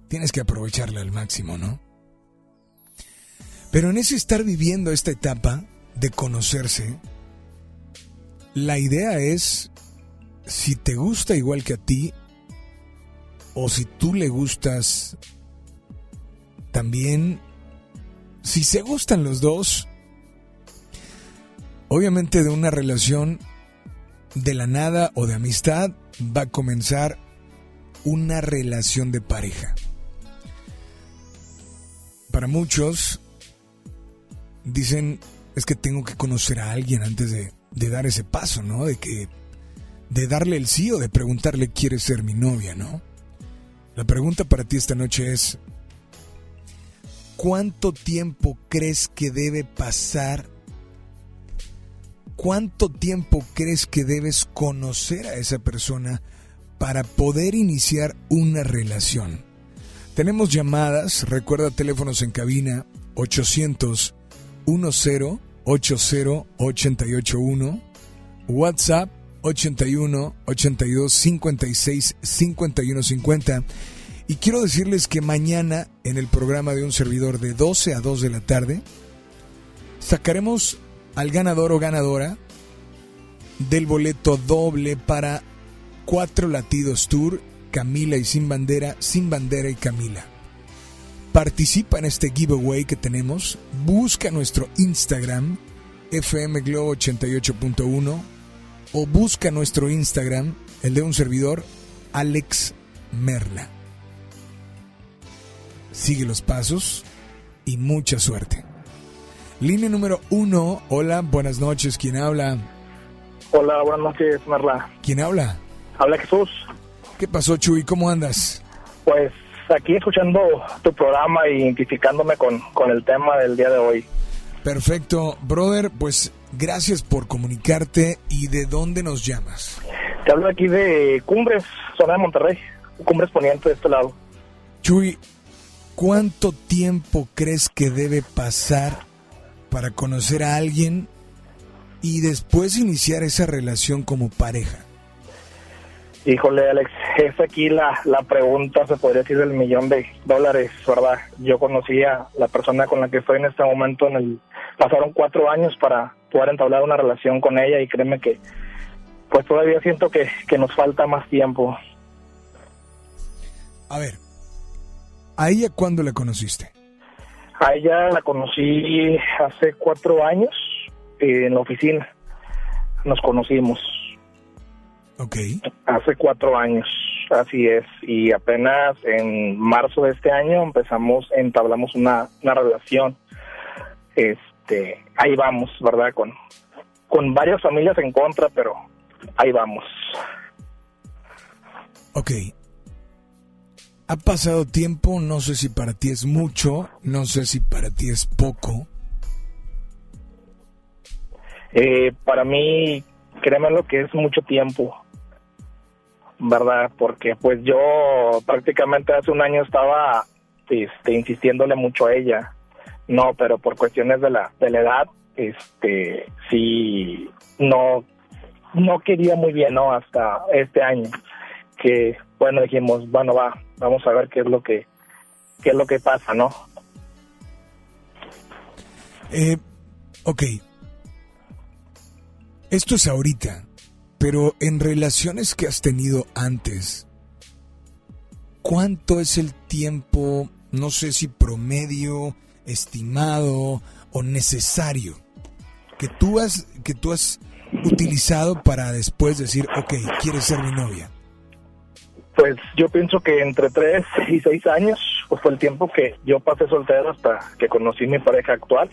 tienes que aprovecharla al máximo, ¿no? Pero en ese estar viviendo esta etapa de conocerse, la idea es si te gusta igual que a ti o si tú le gustas también, si se gustan los dos, obviamente de una relación de la nada o de amistad va a comenzar una relación de pareja. Para muchos dicen es que tengo que conocer a alguien antes de, dar ese paso, ¿no? De que de darle el sí o de preguntarle ¿quieres ser mi novia, no? La pregunta para ti esta noche es ¿cuánto tiempo crees que debe pasar? ¿Cuánto tiempo crees que debes conocer a esa persona para poder iniciar una relación? Tenemos llamadas, recuerda teléfonos en cabina 800 10 80 881, WhatsApp 81 82 56 51 50. Y quiero decirles que mañana en el programa de un servidor de 12 a 2 de la tarde sacaremos al ganador o ganadora del boleto doble para Cuatro Latidos Tour, Camila y Sin Bandera, Sin Bandera y Camila. Participa en este giveaway que tenemos, busca nuestro Instagram, FM Globo 88.1, o busca nuestro Instagram, el de un servidor, Alex Merla. Sigue los pasos y mucha suerte. Línea número uno. Hola, buenas noches. ¿Quién habla? Hola, buenas noches, Merla. ¿Quién habla? Habla Jesús. ¿Qué pasó, Chuy? ¿Cómo andas? Pues aquí escuchando tu programa e identificándome con, con el tema del día de hoy. Perfecto. Brother, pues gracias por comunicarte. ¿Y de dónde nos llamas? Te hablo aquí de Cumbres, zona de Monterrey. Cumbres Poniente de este lado. Chuy, ¿cuánto tiempo crees que debe pasar para conocer a alguien y después iniciar esa relación como pareja? Híjole, Alex, es aquí la, la pregunta, se podría decir, del millón de dólares, ¿verdad? Yo conocí a la persona con la que estoy en este momento, en el pasaron cuatro años para poder entablar una relación con ella y créeme que, pues todavía siento que, que nos falta más tiempo. A ver, ¿a ella cuándo la conociste? A ella la conocí hace cuatro años eh, en la oficina. Nos conocimos. Ok. Hace cuatro años, así es. Y apenas en marzo de este año empezamos, entablamos una, una relación. Este, ahí vamos, ¿verdad? Con, con varias familias en contra, pero ahí vamos. Ok. Ha pasado tiempo, no sé si para ti es mucho, no sé si para ti es poco. Eh, para mí, créeme lo que es mucho tiempo, ¿verdad? Porque pues yo prácticamente hace un año estaba este, insistiéndole mucho a ella. No, pero por cuestiones de la, de la edad, este, sí, no, no quería muy bien, ¿no? Hasta este año, que, bueno, dijimos, bueno, va, vamos a ver qué es lo que, qué es lo que pasa, ¿no? Eh, ok. Esto es ahorita, pero en relaciones que has tenido antes, ¿cuánto es el tiempo, no sé si promedio, estimado o necesario que tú has que tú has utilizado para después decir, ok, quieres ser mi novia? Pues yo pienso que entre tres y seis años pues fue el tiempo que yo pasé soltero hasta que conocí mi pareja actual,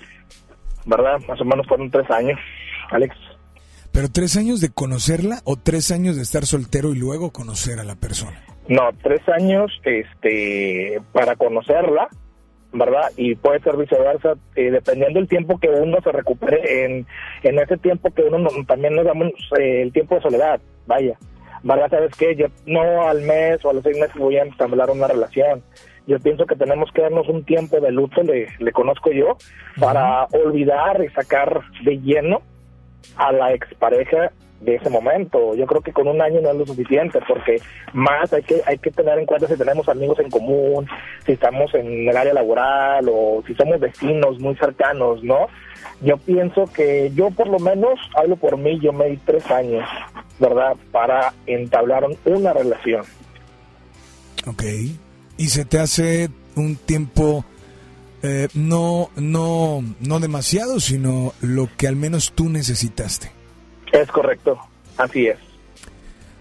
¿verdad? Más o menos fueron tres años, Alex. ¿Pero tres años de conocerla o tres años de estar soltero y luego conocer a la persona? No, tres años este, para conocerla, ¿verdad? Y puede ser viceversa, eh, dependiendo del tiempo que uno se recupere en, en ese tiempo que uno no- también nos damos eh, el tiempo de soledad, vaya. ¿Verdad? ¿Sabes qué? Yo no al mes o a los seis meses voy a entablar una relación. Yo pienso que tenemos que darnos un tiempo de luto, le, le conozco yo, para olvidar y sacar de lleno a la expareja de ese momento. Yo creo que con un año no es lo suficiente, porque más hay que hay que tener en cuenta si tenemos amigos en común, si estamos en el área laboral o si somos vecinos muy cercanos, ¿no? Yo pienso que yo por lo menos, hablo por mí, yo me di tres años, ¿verdad? Para entablar una relación. Ok. ¿Y se te hace un tiempo eh, no, no, no demasiado, sino lo que al menos tú necesitaste? Es correcto, así es.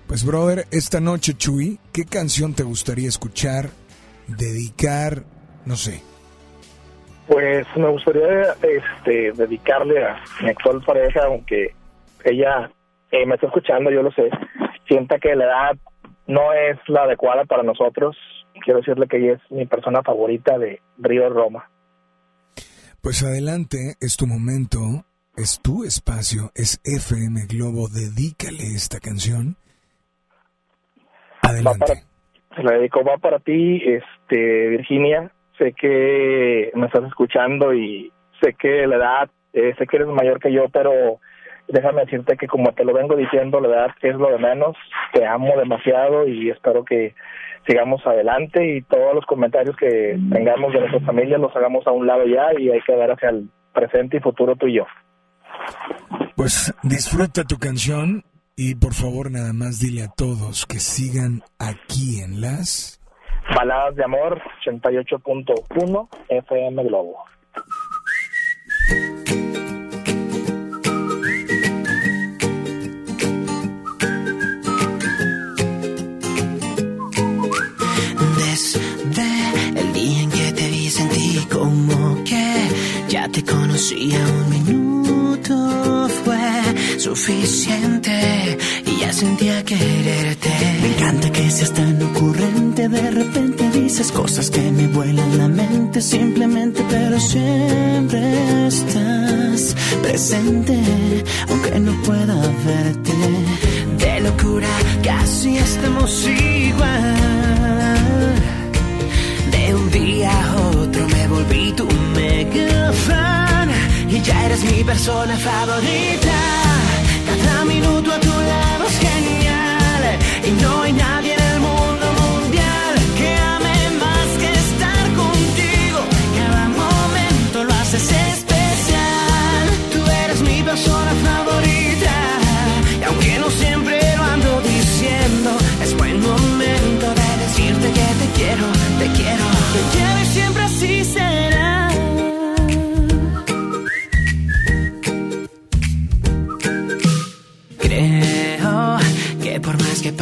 Pues brother, esta noche Chuy, ¿qué canción te gustaría escuchar, dedicar, no sé? Pues me gustaría este, dedicarle a mi actual pareja, aunque ella eh, me está escuchando, yo lo sé, sienta que la edad no es la adecuada para nosotros. Quiero decirle que ella es mi persona favorita de Río Roma. Pues adelante, es tu momento, es tu espacio, es FM Globo, dedícale esta canción. Para, se la dedico, va para ti, este, Virginia. Sé que me estás escuchando y sé que la edad, eh, sé que eres mayor que yo, pero déjame decirte que como te lo vengo diciendo, la edad es lo de menos. Te amo demasiado y espero que sigamos adelante y todos los comentarios que tengamos de nuestra familia los hagamos a un lado ya y hay que ver hacia el presente y futuro tú y yo. Pues disfruta tu canción y por favor nada más dile a todos que sigan aquí en las Baladas de Amor 88.1 FM Globo. Ya te conocía un minuto fue suficiente y ya sentía quererte. Me encanta que seas tan ocurrente, de repente dices cosas que me vuelan la mente simplemente, pero siempre estás presente, aunque no pueda verte. De locura casi estamos igual. Un día a otro me volví tu mega fan y ya eres mi persona favorita. Cada minuto a tu lado es genial y no hay nadie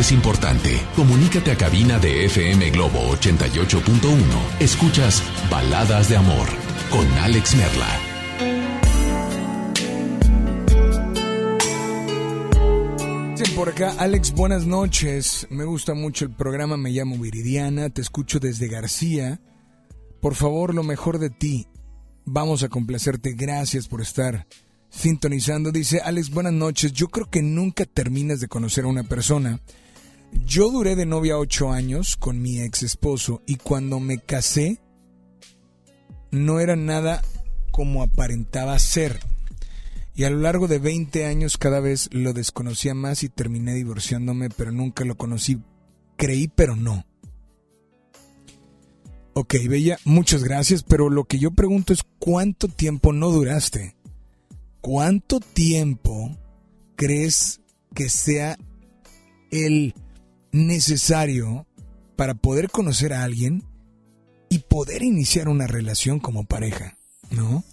Es importante. Comunícate a cabina de FM Globo 88.1. Escuchas Baladas de Amor con Alex Merla. Por acá, Alex, buenas noches. Me gusta mucho el programa, me llamo Viridiana, te escucho desde García. Por favor, lo mejor de ti. Vamos a complacerte. Gracias por estar sintonizando. Dice Alex, buenas noches. Yo creo que nunca terminas de conocer a una persona. Yo duré de novia ocho años con mi ex esposo y cuando me casé no era nada como aparentaba ser. Y a lo largo de 20 años cada vez lo desconocía más y terminé divorciándome, pero nunca lo conocí. Creí, pero no. Ok, Bella, muchas gracias, pero lo que yo pregunto es cuánto tiempo no duraste. ¿Cuánto tiempo crees que sea el necesario para poder conocer a alguien y poder iniciar una relación como pareja? ¿No?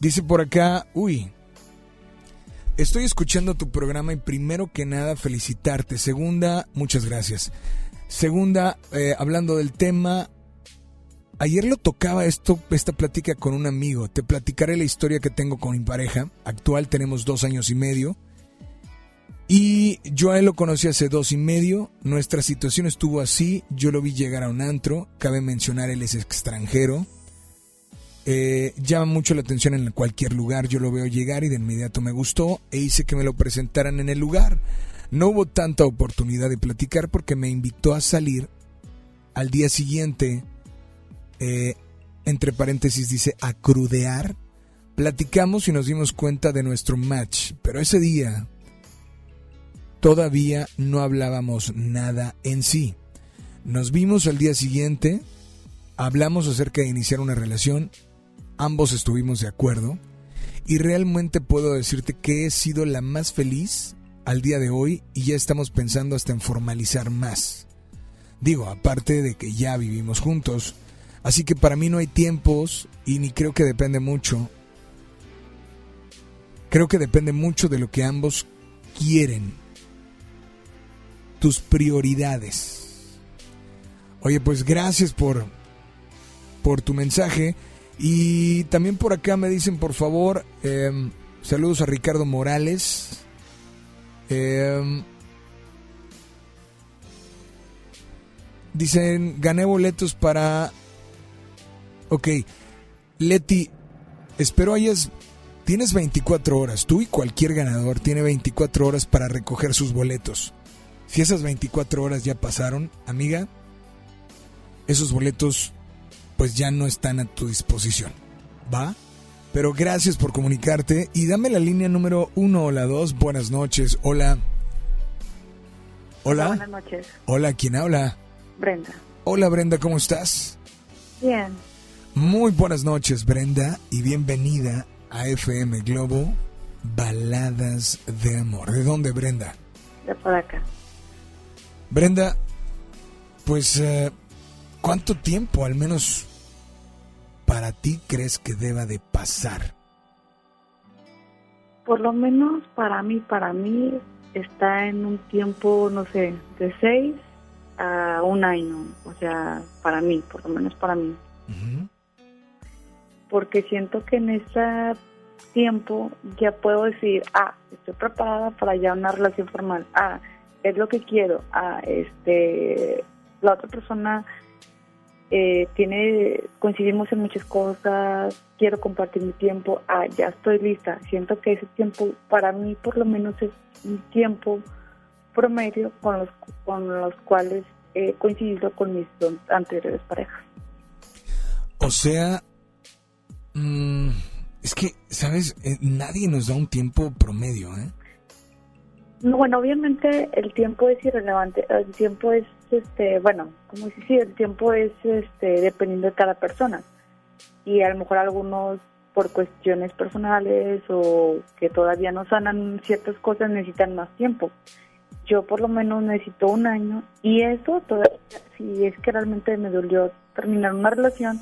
Dice por acá, uy, estoy escuchando tu programa y primero que nada felicitarte. Segunda, muchas gracias. Segunda, eh, hablando del tema, ayer lo tocaba esto, esta plática con un amigo. Te platicaré la historia que tengo con mi pareja. Actual tenemos dos años y medio. Y yo a él lo conocí hace dos y medio. Nuestra situación estuvo así. Yo lo vi llegar a un antro. Cabe mencionar, él es extranjero. Eh, llama mucho la atención en cualquier lugar. Yo lo veo llegar y de inmediato me gustó e hice que me lo presentaran en el lugar. No hubo tanta oportunidad de platicar porque me invitó a salir al día siguiente. eh, entre paréntesis dice a crudear. Platicamos y nos dimos cuenta de nuestro match. Pero ese día todavía no hablábamos nada en sí. Nos vimos al día siguiente, hablamos acerca de iniciar una relación, ambos estuvimos de acuerdo y realmente puedo decirte que he sido la más feliz al día de hoy y ya estamos pensando hasta en formalizar más. Digo, aparte de que ya vivimos juntos, así que para mí no hay tiempos y ni creo que depende mucho. Creo que depende mucho de lo que ambos quieren tus prioridades. Oye, pues gracias por, por tu mensaje. Y también por acá me dicen, por favor, em, saludos a Ricardo Morales. Em, dicen, gané boletos para... Ok, Leti, espero hayas... Tienes 24 horas, tú y cualquier ganador tiene 24 horas para recoger sus boletos. Si esas 24 horas ya pasaron, amiga, esos boletos pues ya no están a tu disposición. ¿Va? Pero gracias por comunicarte y dame la línea número uno o la dos. Buenas noches. Hola. Hola. Buenas noches. Hola, ¿quién habla? Brenda. Hola Brenda, ¿cómo estás? Bien. Muy buenas noches Brenda y bienvenida a FM Globo Baladas de Amor. ¿De dónde Brenda? De por acá. Brenda, pues, eh, ¿cuánto tiempo al menos para ti crees que deba de pasar? Por lo menos para mí, para mí está en un tiempo, no sé, de seis a un año. O sea, para mí, por lo menos para mí. Porque siento que en ese tiempo ya puedo decir, ah, estoy preparada para ya una relación formal. Ah, es lo que quiero. Ah, este, la otra persona eh, tiene, coincidimos en muchas cosas, quiero compartir mi tiempo, ah, ya estoy lista. Siento que ese tiempo, para mí por lo menos es un tiempo promedio con los, con los cuales he coincidido con mis dos anteriores parejas. O sea, mm, es que, ¿sabes? Eh, nadie nos da un tiempo promedio, ¿eh? No, bueno, obviamente el tiempo es irrelevante. El tiempo es, este, bueno, como si sí, el tiempo es, este, dependiendo de cada persona. Y a lo mejor algunos por cuestiones personales o que todavía no sanan ciertas cosas necesitan más tiempo. Yo por lo menos necesito un año y eso todavía, si es que realmente me dolió terminar una relación,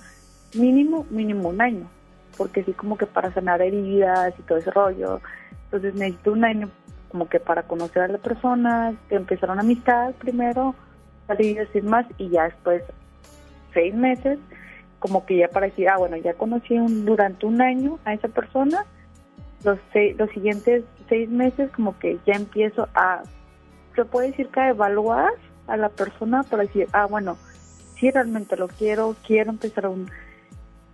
mínimo, mínimo un año. Porque sí como que para sanar heridas y todo ese rollo. Entonces necesito un año como que para conocer a la persona, que empezar una amistad primero, salir y decir más y ya después seis meses, como que ya para decir, ah, bueno, ya conocí un, durante un año a esa persona, los, seis, los siguientes seis meses como que ya empiezo a, se puede decir que a evaluar a la persona para decir, ah, bueno, si realmente lo quiero, quiero empezar un,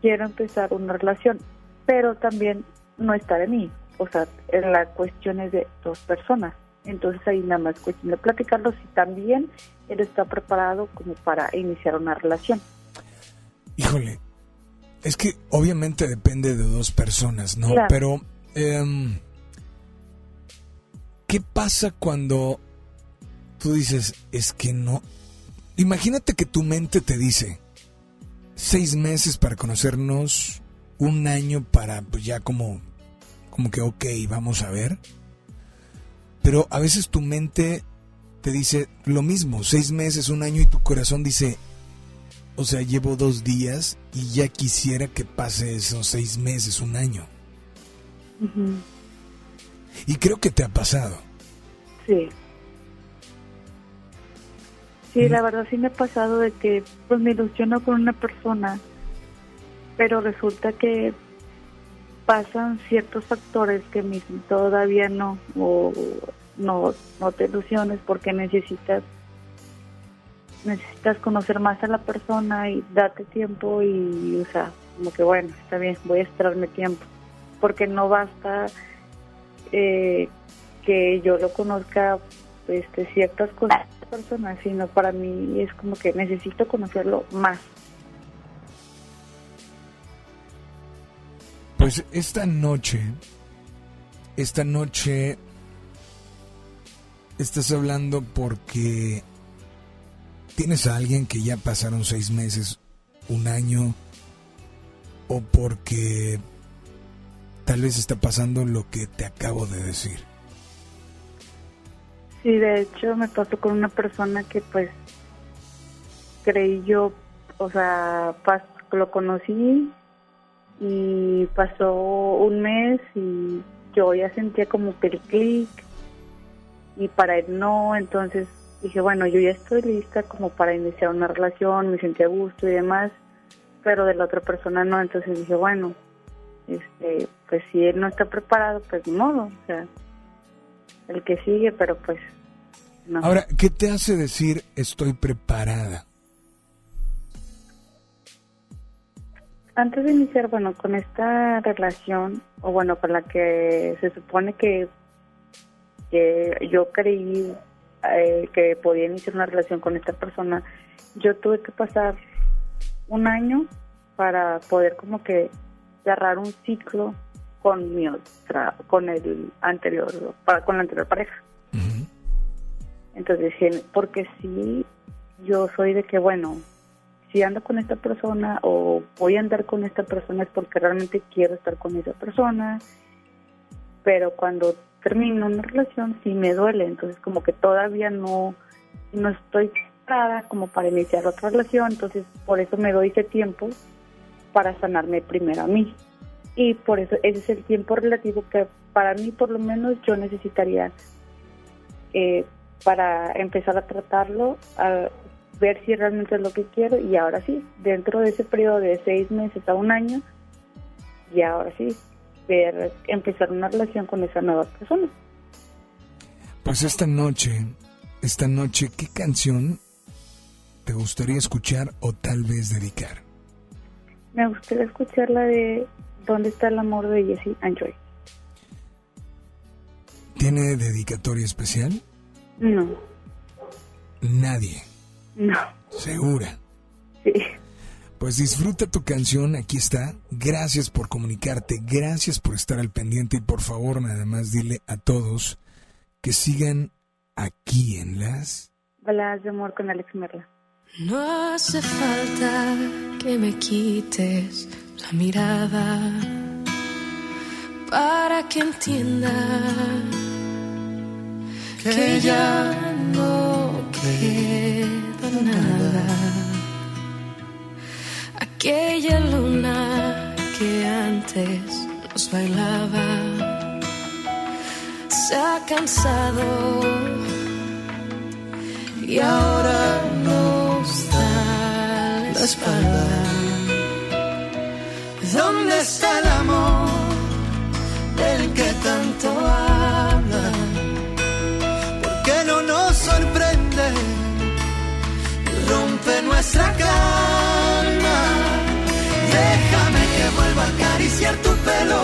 quiero empezar una relación, pero también no está de mí, o sea, en la cuestión es de dos personas. Entonces ahí nada más cuestión de platicarlo si también él está preparado como para iniciar una relación. Híjole, es que obviamente depende de dos personas, ¿no? Claro. Pero, em, ¿qué pasa cuando tú dices, es que no? Imagínate que tu mente te dice, seis meses para conocernos, un año para, pues ya como, como que, ok, vamos a ver. Pero a veces tu mente te dice lo mismo, seis meses, un año y tu corazón dice, o sea, llevo dos días y ya quisiera que pase esos seis meses, un año. Ujú. Y creo que te ha pasado. Sí. Sí, la verdad sí me ha pasado de que pues me ilusiono con una persona pero resulta que pasan ciertos factores que todavía no o no no te ilusiones porque necesitas necesitas conocer más a la persona y date tiempo y o sea como que bueno está bien voy a esperarme tiempo. Porque no basta eh, que yo lo conozca este ciertas cosas sino para mí es como que necesito conocerlo más Pues esta noche, esta noche estás hablando porque tienes a alguien que ya pasaron seis meses, un año, o porque tal vez está pasando lo que te acabo de decir. Sí, de hecho me pasó con una persona que pues creí yo, o sea, lo conocí y pasó un mes y yo ya sentía como que el clic y para él no, entonces dije, bueno, yo ya estoy lista como para iniciar una relación, me sentía a gusto y demás, pero de la otra persona no, entonces dije, bueno, este, pues si él no está preparado, pues ni o sea, el que sigue, pero pues no. Ahora, ¿qué te hace decir estoy preparada? Antes de iniciar, bueno, con esta relación, o bueno, con la que se supone que, que yo creí eh, que podía iniciar una relación con esta persona, yo tuve que pasar un año para poder como que cerrar un ciclo con mi otra, con el anterior, para, con la anterior pareja. Entonces dije, porque sí, yo soy de que, bueno, si ando con esta persona o voy a andar con esta persona es porque realmente quiero estar con esa persona, pero cuando termino una relación sí me duele, entonces como que todavía no, no estoy preparada como para iniciar otra relación, entonces por eso me doy ese tiempo para sanarme primero a mí. Y por eso ese es el tiempo relativo que para mí por lo menos yo necesitaría eh, para empezar a tratarlo, a ver si realmente es lo que quiero y ahora sí, dentro de ese periodo de seis meses a un año, y ahora sí, ver, empezar una relación con esa nueva persona. Pues esta noche, esta noche, ¿qué canción te gustaría escuchar o tal vez dedicar? Me gustaría escuchar la de ¿Dónde está el amor de Jesse and Joy? ¿Tiene dedicatoria especial? No, Nadie. No, ¿Segura? sí. Pues disfruta tu canción, aquí está. Gracias por comunicarte, gracias por estar al pendiente y por favor nada más dile a todos que sigan aquí en las... Baladas de amor con Alex Merla. No hace falta que me quites la mirada para que entienda que ya no queda Aquella luna que antes nos bailaba se ha cansado y ahora nos da la espalda. ¿Dónde está el rompe nuestra calma? Déjame que vuelva a acariciar tu pelo,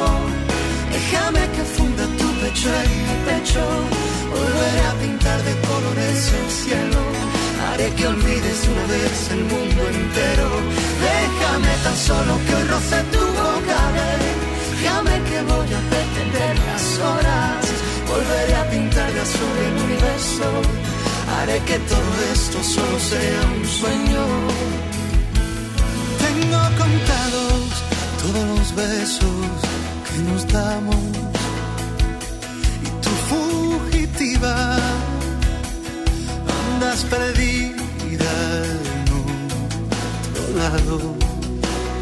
déjame que funda tu pecho en mi pecho, volveré a pintar de colores el cielo. Haré que olvides una vez el mundo entero. Déjame tan solo que hoy roce tu boca. Déjame que voy a detener las horas. Volveré a pintar de azul el universo. Haré que todo esto solo sea un sueño. Tengo contados todos los besos que nos damos. Y tu fugitiva andas perdida en otro lado.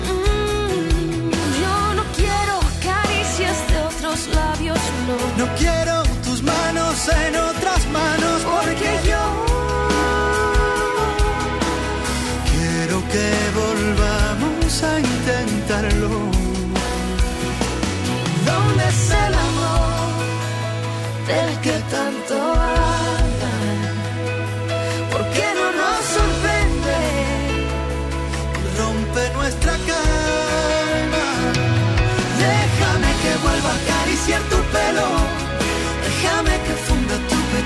Mm, Yo no quiero caricias de otros labios, no. No quiero tus manos en otras manos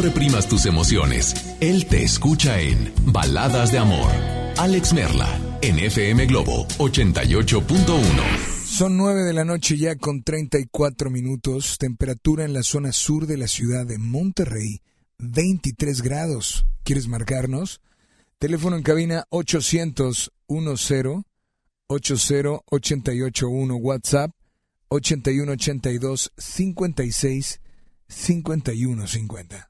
Reprimas tus emociones. Él te escucha en Baladas de Amor. Alex Merla, en FM Globo 88.1. Son 9 de la noche ya con 34 minutos. Temperatura en la zona sur de la ciudad de Monterrey, 23 grados. ¿Quieres marcarnos? Teléfono en cabina 800 10 80 881 WhatsApp 8182 56 5150.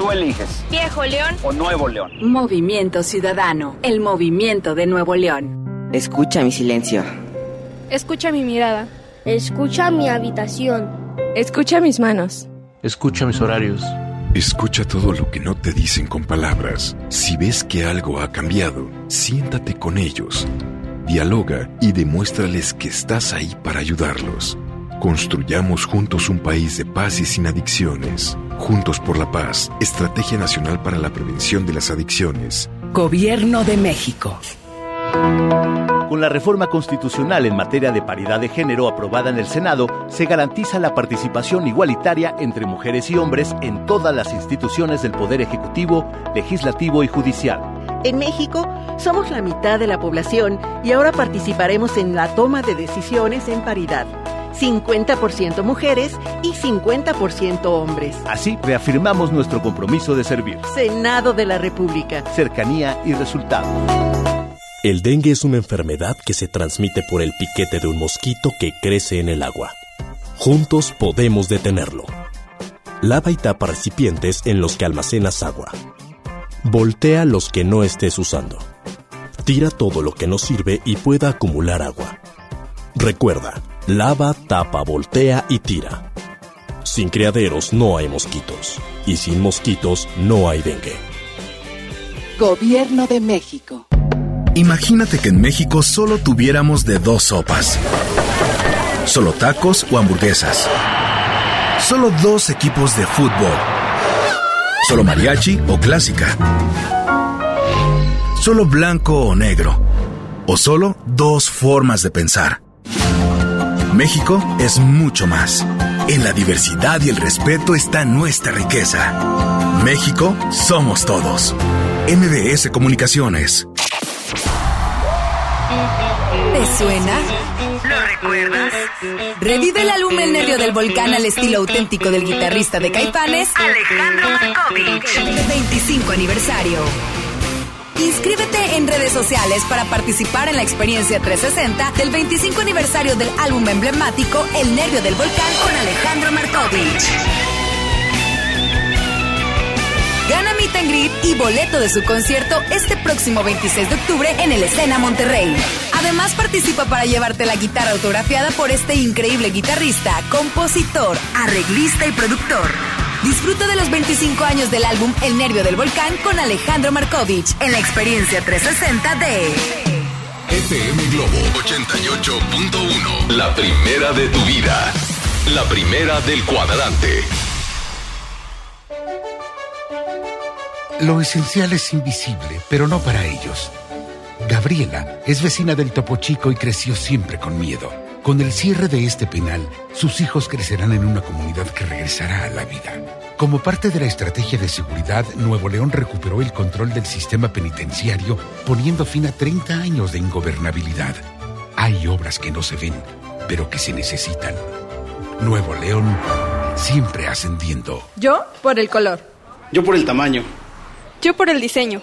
Tú eliges. Viejo León o Nuevo León. Movimiento Ciudadano, el movimiento de Nuevo León. Escucha mi silencio. Escucha mi mirada. Escucha mi habitación. Escucha mis manos. Escucha mis horarios. Escucha todo lo que no te dicen con palabras. Si ves que algo ha cambiado, siéntate con ellos. Dialoga y demuéstrales que estás ahí para ayudarlos. Construyamos juntos un país de paz y sin adicciones. Juntos por la paz, Estrategia Nacional para la Prevención de las Adicciones. Gobierno de México. Con la reforma constitucional en materia de paridad de género aprobada en el Senado, se garantiza la participación igualitaria entre mujeres y hombres en todas las instituciones del Poder Ejecutivo, Legislativo y Judicial. En México somos la mitad de la población y ahora participaremos en la toma de decisiones en paridad. 50% mujeres y 50% hombres. Así reafirmamos nuestro compromiso de servir. Senado de la República. Cercanía y resultado. El dengue es una enfermedad que se transmite por el piquete de un mosquito que crece en el agua. Juntos podemos detenerlo. Lava y tapa recipientes en los que almacenas agua. Voltea los que no estés usando. Tira todo lo que no sirve y pueda acumular agua. Recuerda, lava, tapa, voltea y tira. Sin criaderos no hay mosquitos. Y sin mosquitos no hay dengue. Gobierno de México. Imagínate que en México solo tuviéramos de dos sopas. Solo tacos o hamburguesas. Solo dos equipos de fútbol. Solo mariachi o clásica. Solo blanco o negro. O solo dos formas de pensar. México es mucho más. En la diversidad y el respeto está nuestra riqueza. México somos todos. MBS Comunicaciones. ¿Te suena? recuerdas? Revive el álbum El Nervio del Volcán al estilo auténtico del guitarrista de Caifanes, Alejandro Markovich. 25 aniversario. Inscríbete en redes sociales para participar en la experiencia 360 del 25 aniversario del álbum emblemático El Nervio del Volcán con Alejandro Markovich. Gana Meet and Greet y boleto de su concierto este próximo 26 de octubre en el Escena Monterrey. Además participa para llevarte la guitarra autografiada por este increíble guitarrista, compositor, arreglista y productor. Disfruta de los 25 años del álbum El Nervio del Volcán con Alejandro Markovich en la experiencia 360 de FM Globo 88.1. La primera de tu vida. La primera del cuadrante. Lo esencial es invisible, pero no para ellos. Gabriela es vecina del Topo Chico y creció siempre con miedo. Con el cierre de este penal, sus hijos crecerán en una comunidad que regresará a la vida. Como parte de la estrategia de seguridad, Nuevo León recuperó el control del sistema penitenciario, poniendo fin a 30 años de ingobernabilidad. Hay obras que no se ven, pero que se necesitan. Nuevo León, siempre ascendiendo. Yo por el color. Yo por el tamaño. Yo por el diseño.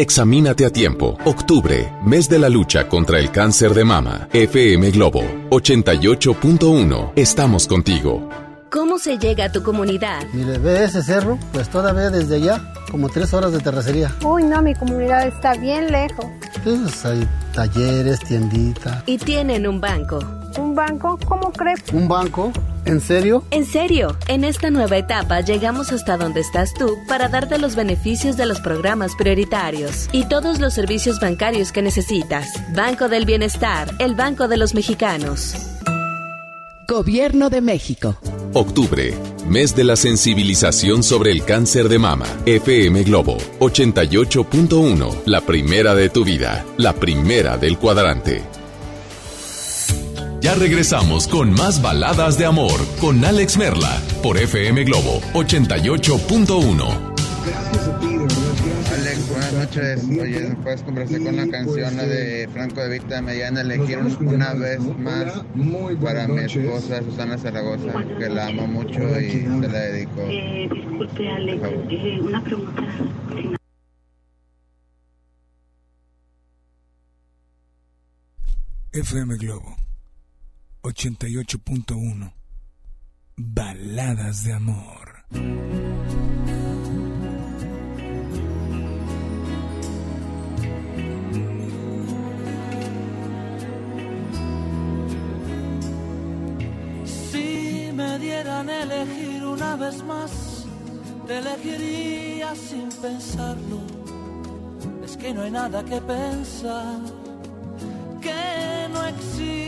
Examínate a tiempo. Octubre, mes de la lucha contra el cáncer de mama. FM Globo 88.1. Estamos contigo. ¿Cómo se llega a tu comunidad? Mire, ve ese cerro, pues todavía desde allá, como tres horas de terracería. Uy, no, mi comunidad está bien lejos. Pues hay talleres, tienditas. Y tienen un banco. ¿Un banco? ¿Cómo crees? ¿Un banco? ¿En serio? En serio, en esta nueva etapa llegamos hasta donde estás tú para darte los beneficios de los programas prioritarios y todos los servicios bancarios que necesitas. Banco del Bienestar, el Banco de los Mexicanos. Gobierno de México. Octubre, mes de la sensibilización sobre el cáncer de mama. FM Globo 88.1. La primera de tu vida. La primera del cuadrante. Ya regresamos con más baladas de amor con Alex Merla por FM Globo 88.1. Alex, buenas noches. Oye, ¿me puedes conversar con la canción la de Franco de Vita Mediana? Elegir una vez más para mi esposa Susana Zaragoza, que la amo mucho y se la dedico. Eh, disculpe, Alex, eh, una pregunta. FM Globo 88.1 Baladas de amor. Si me dieran elegir una vez más, te elegiría sin pensarlo. Es que no hay nada que pensar, que no existe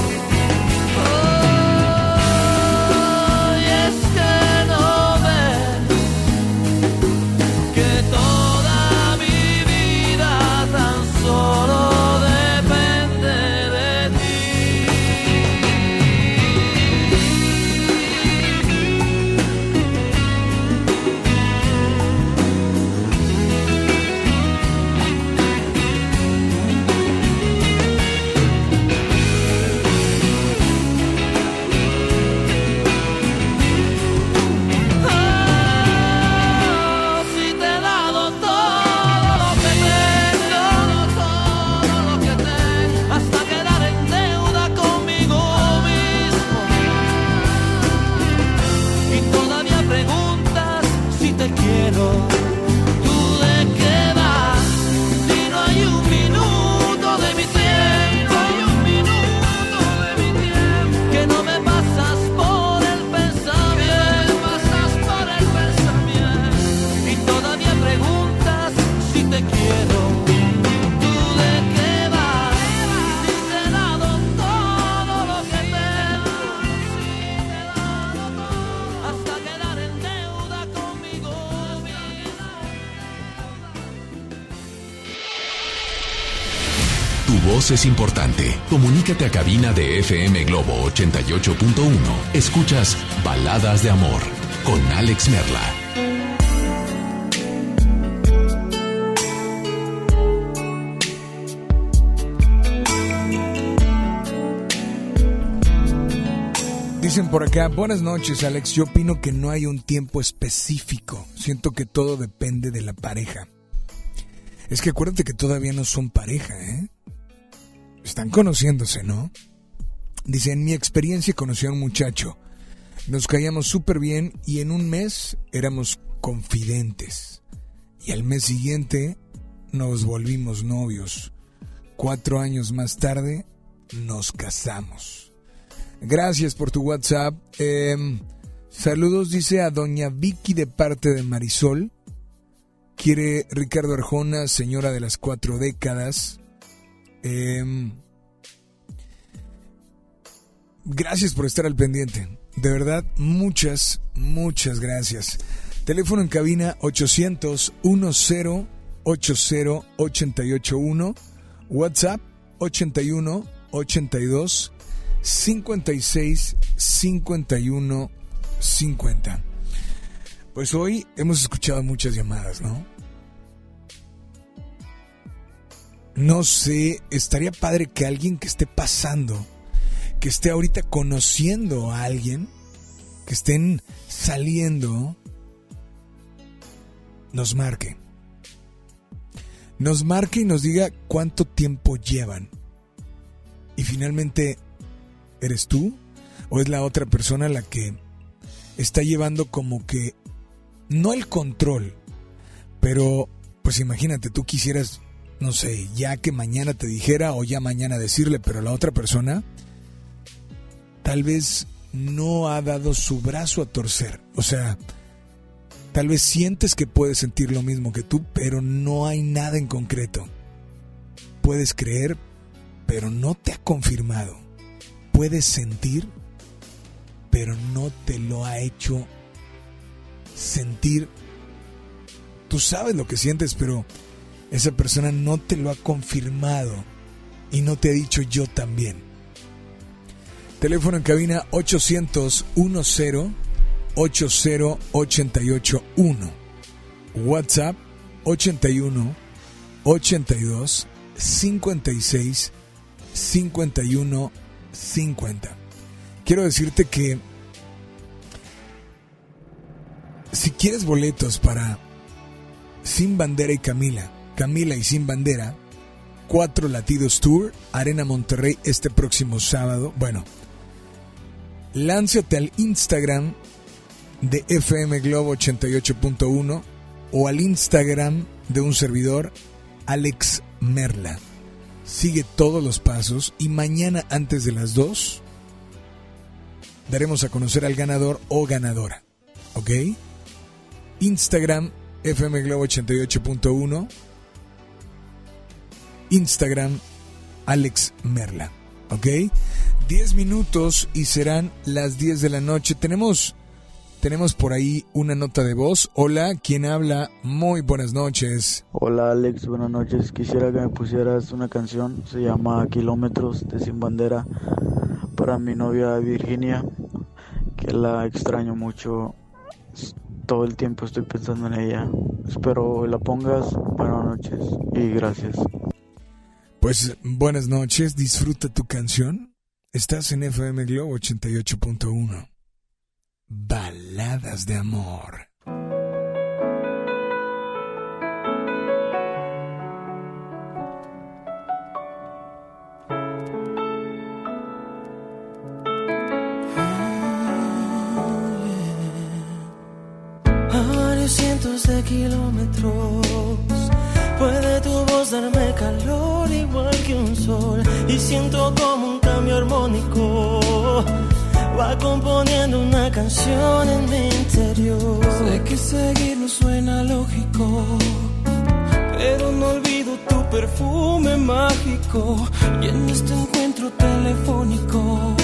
Es importante. Comunícate a cabina de FM Globo 88.1. Escuchas Baladas de Amor con Alex Merla. Dicen por acá, buenas noches Alex, yo opino que no hay un tiempo específico, siento que todo depende de la pareja. Es que acuérdate que todavía no son pareja, ¿eh? Están conociéndose, ¿no? Dice, en mi experiencia conocí a un muchacho, nos caíamos súper bien y en un mes éramos confidentes. Y al mes siguiente nos volvimos novios. Cuatro años más tarde nos casamos. Gracias por tu WhatsApp. Eh, saludos, dice a doña Vicky de parte de Marisol. Quiere Ricardo Arjona, señora de las cuatro décadas. Eh, gracias por estar al pendiente. De verdad, muchas, muchas gracias. Teléfono en cabina 800 10 80 881. WhatsApp 81 82 56 51 50. Pues hoy hemos escuchado muchas llamadas, ¿no? No sé, estaría padre que alguien que esté pasando, que esté ahorita conociendo a alguien, que estén saliendo, nos marque. Nos marque y nos diga cuánto tiempo llevan. Y finalmente, ¿Eres tú? ¿O es la otra persona la que está llevando como que, no el control, pero pues imagínate, tú quisieras, no sé, ya que mañana te dijera o ya mañana decirle, pero la otra persona tal vez no ha dado su brazo a torcer. O sea, tal vez sientes que puedes sentir lo mismo que tú, pero no hay nada en concreto. Puedes creer, pero no te ha confirmado puedes sentir, pero no te lo ha hecho sentir, tú sabes lo que sientes, pero esa persona no te lo ha confirmado y no te ha dicho yo también. Teléfono en cabina 800 10 80881. WhatsApp 81 82 56 51 50. Quiero decirte que si quieres boletos para Sin Bandera y Camila, Camila y Sin Bandera, Cuatro Latidos Tour, Arena Monterrey este próximo sábado, bueno, lánzate al Instagram de FM Globo 88.1 o al Instagram de un servidor, Alex Merla. Sigue todos los pasos y mañana antes de las 2 daremos a conocer al ganador o ganadora. ¿Ok? Instagram FM Globo 88.1. Instagram Alex Merla. ¿Ok? 10 minutos y serán las 10 de la noche. Tenemos, tenemos por ahí una nota de voz. Hola, ¿quién habla? Muy buenas noches. Hola Alex, buenas noches. Quisiera que me pusieras una canción, se llama Kilómetros de Sin Bandera, para mi novia Virginia, que la extraño mucho. Todo el tiempo estoy pensando en ella. Espero la pongas. Buenas noches y gracias. Pues buenas noches, disfruta tu canción. Estás en FM Globo 88.1. Baladas de amor. Va componiendo una canción en mi interior. Sé que seguir no suena lógico, pero no olvido tu perfume mágico y en este encuentro telefónico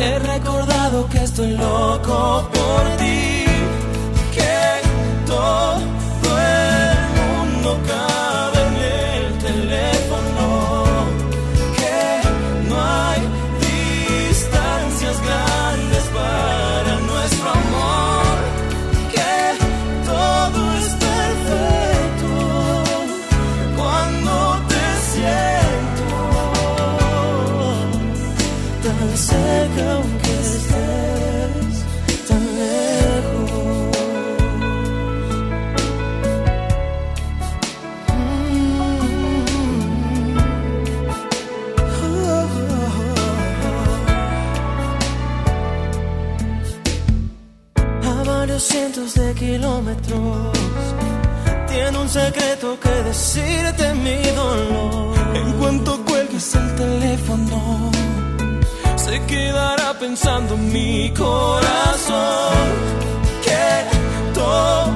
he recordado que estoy loco por ti, de kilómetros tiene un secreto que decirte mi dolor. En cuanto cuelgues el teléfono, se quedará pensando mi corazón que todo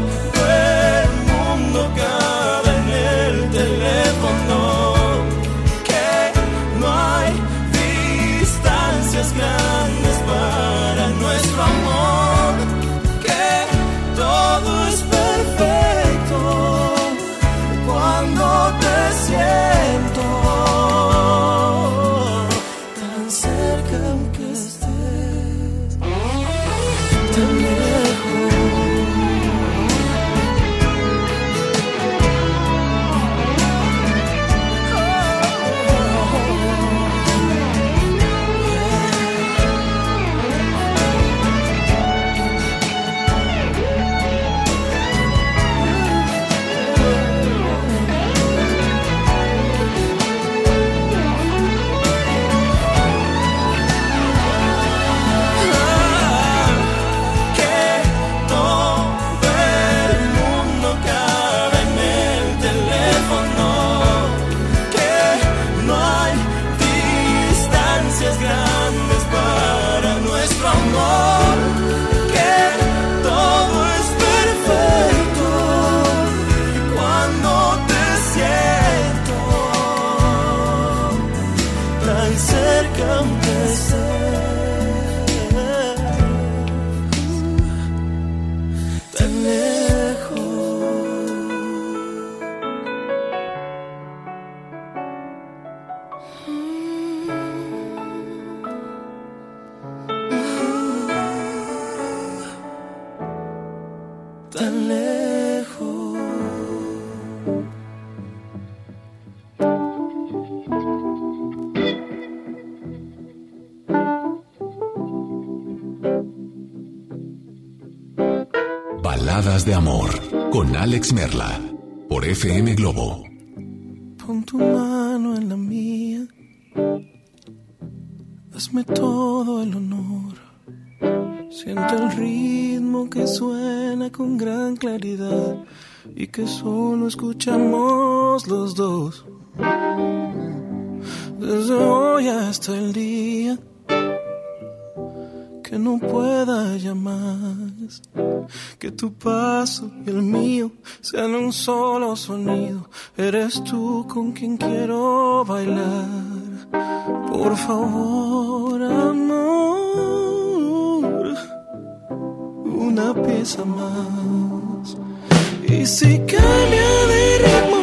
Alex Merla por FM Globo. Pon tu mano en la mía. Hazme todo el honor. Siento el ritmo que suena con gran claridad y que solo escuchamos los dos. Desde hoy hasta el día que no pueda ya más. Que tu paso y el mío sean un solo sonido. Eres tú con quien quiero bailar. Por favor, amor, una pieza más. Y si cambia de ritmo,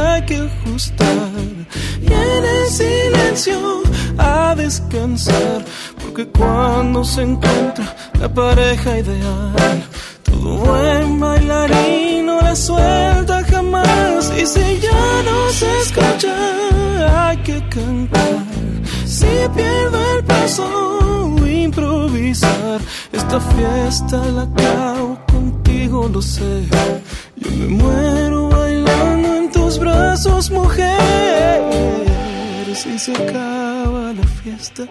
hay que ajustar. Y en el silencio, a descansar. Porque cuando se encuentra la pareja ideal, todo buen bailarín no la suelta jamás. Y si ya no se escucha, hay que cantar. Si pierdo el paso, improvisar. Esta fiesta la acabo contigo, lo sé. Yo me muero bailando en tus brazos, mujer. Si se acaba la fiesta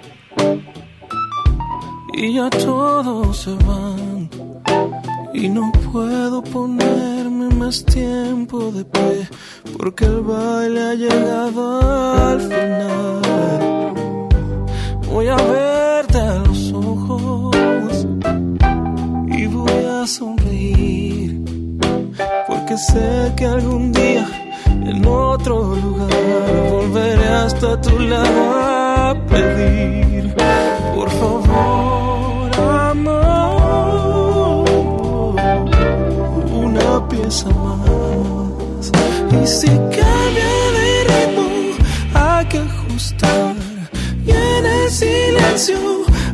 y ya todos se van. Y no puedo ponerme más tiempo de pie porque el baile ha llegado al final. Voy a verte a los ojos y voy a sonreír porque sé que algún día en otro lugar. Volveré hasta tu lado a pedir por favor amor una pieza más. Y si cambia de ritmo hay que ajustar. Y en el silencio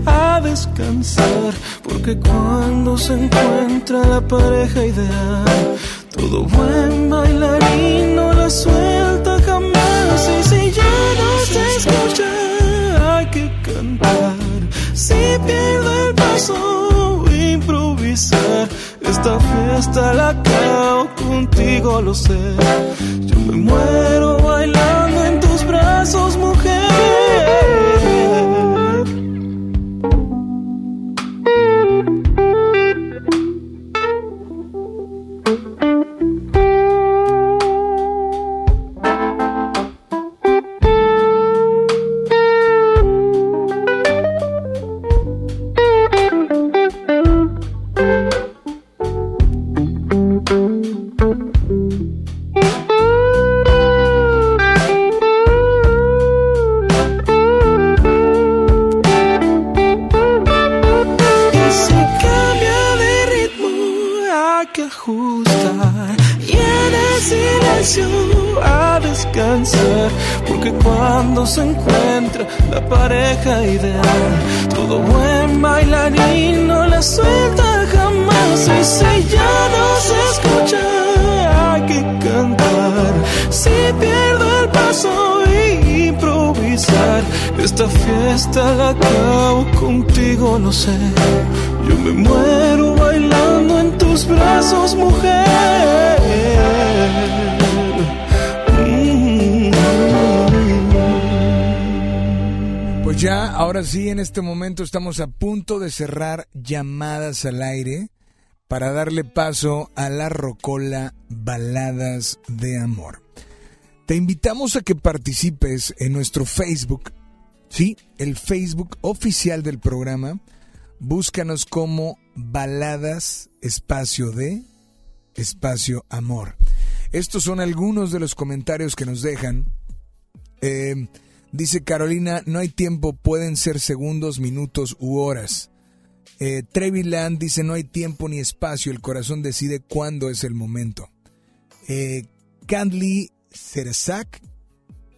a descansar porque cuando se encuentra la pareja ideal todo. Buen bailarín no la suelta jamás. Y si ya no se escucha hay que cantar. Si pierdo el paso improvisar. Esta fiesta la acabo contigo lo sé. Yo me muero bailando en tus brazos mujer este momento estamos a punto de cerrar llamadas al aire para darle paso a la rocola Baladas de Amor. Te invitamos a que participes en nuestro Facebook, sí, el Facebook oficial del programa. Búscanos como Baladas Espacio de Espacio Amor. Estos son algunos de los comentarios que nos dejan. Eh, dice Carolina, no hay tiempo, pueden ser segundos, minutos u horas. Eh, Treviland dice, no hay tiempo ni espacio, el corazón decide cuándo es el momento. Eh, Candly Cerezac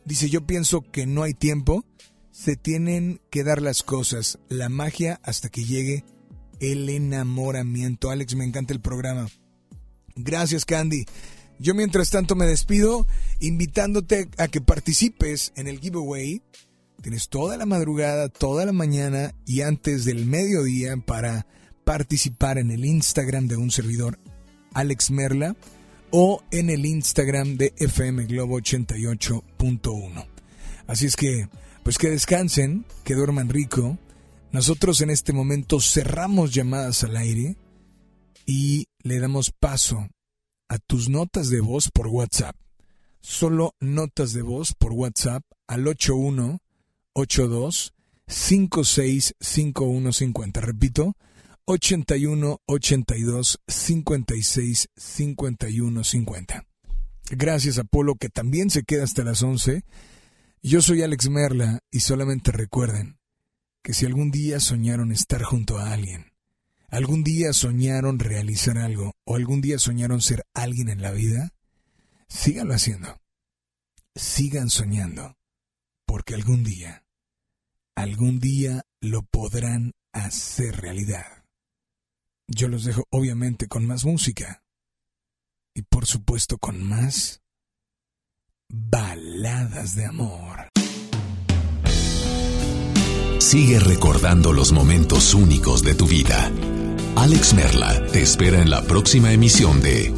dice, yo pienso que no hay tiempo, se tienen que dar las cosas, la magia hasta que llegue el enamoramiento. Alex, me encanta el programa. Gracias, Candy. Yo mientras tanto me despido invitándote a que participes en el giveaway. Tienes toda la madrugada, toda la mañana y antes del mediodía para participar en el Instagram de un servidor, Alex Merla, o en el Instagram de FM Globo 88.1. Así es que, pues que descansen, que duerman rico. Nosotros en este momento cerramos llamadas al aire y le damos paso a tus notas de voz por WhatsApp. Solo notas de voz por WhatsApp al 8182 565150. Repito, 81 82 56 51 50. Gracias Apolo que también se queda hasta las 11. Yo soy Alex Merla y solamente recuerden que si algún día soñaron estar junto a alguien, algún día soñaron realizar algo o algún día soñaron ser alguien en la vida, síganlo haciendo. Sigan soñando, porque algún día, algún día lo podrán hacer realidad. Yo los dejo obviamente con más música y por supuesto con más baladas de amor. Sigue recordando los momentos únicos de tu vida. Alex Merla te espera en la próxima emisión de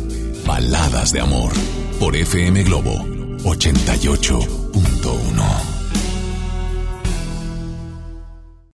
Baladas de Amor por FM Globo 88.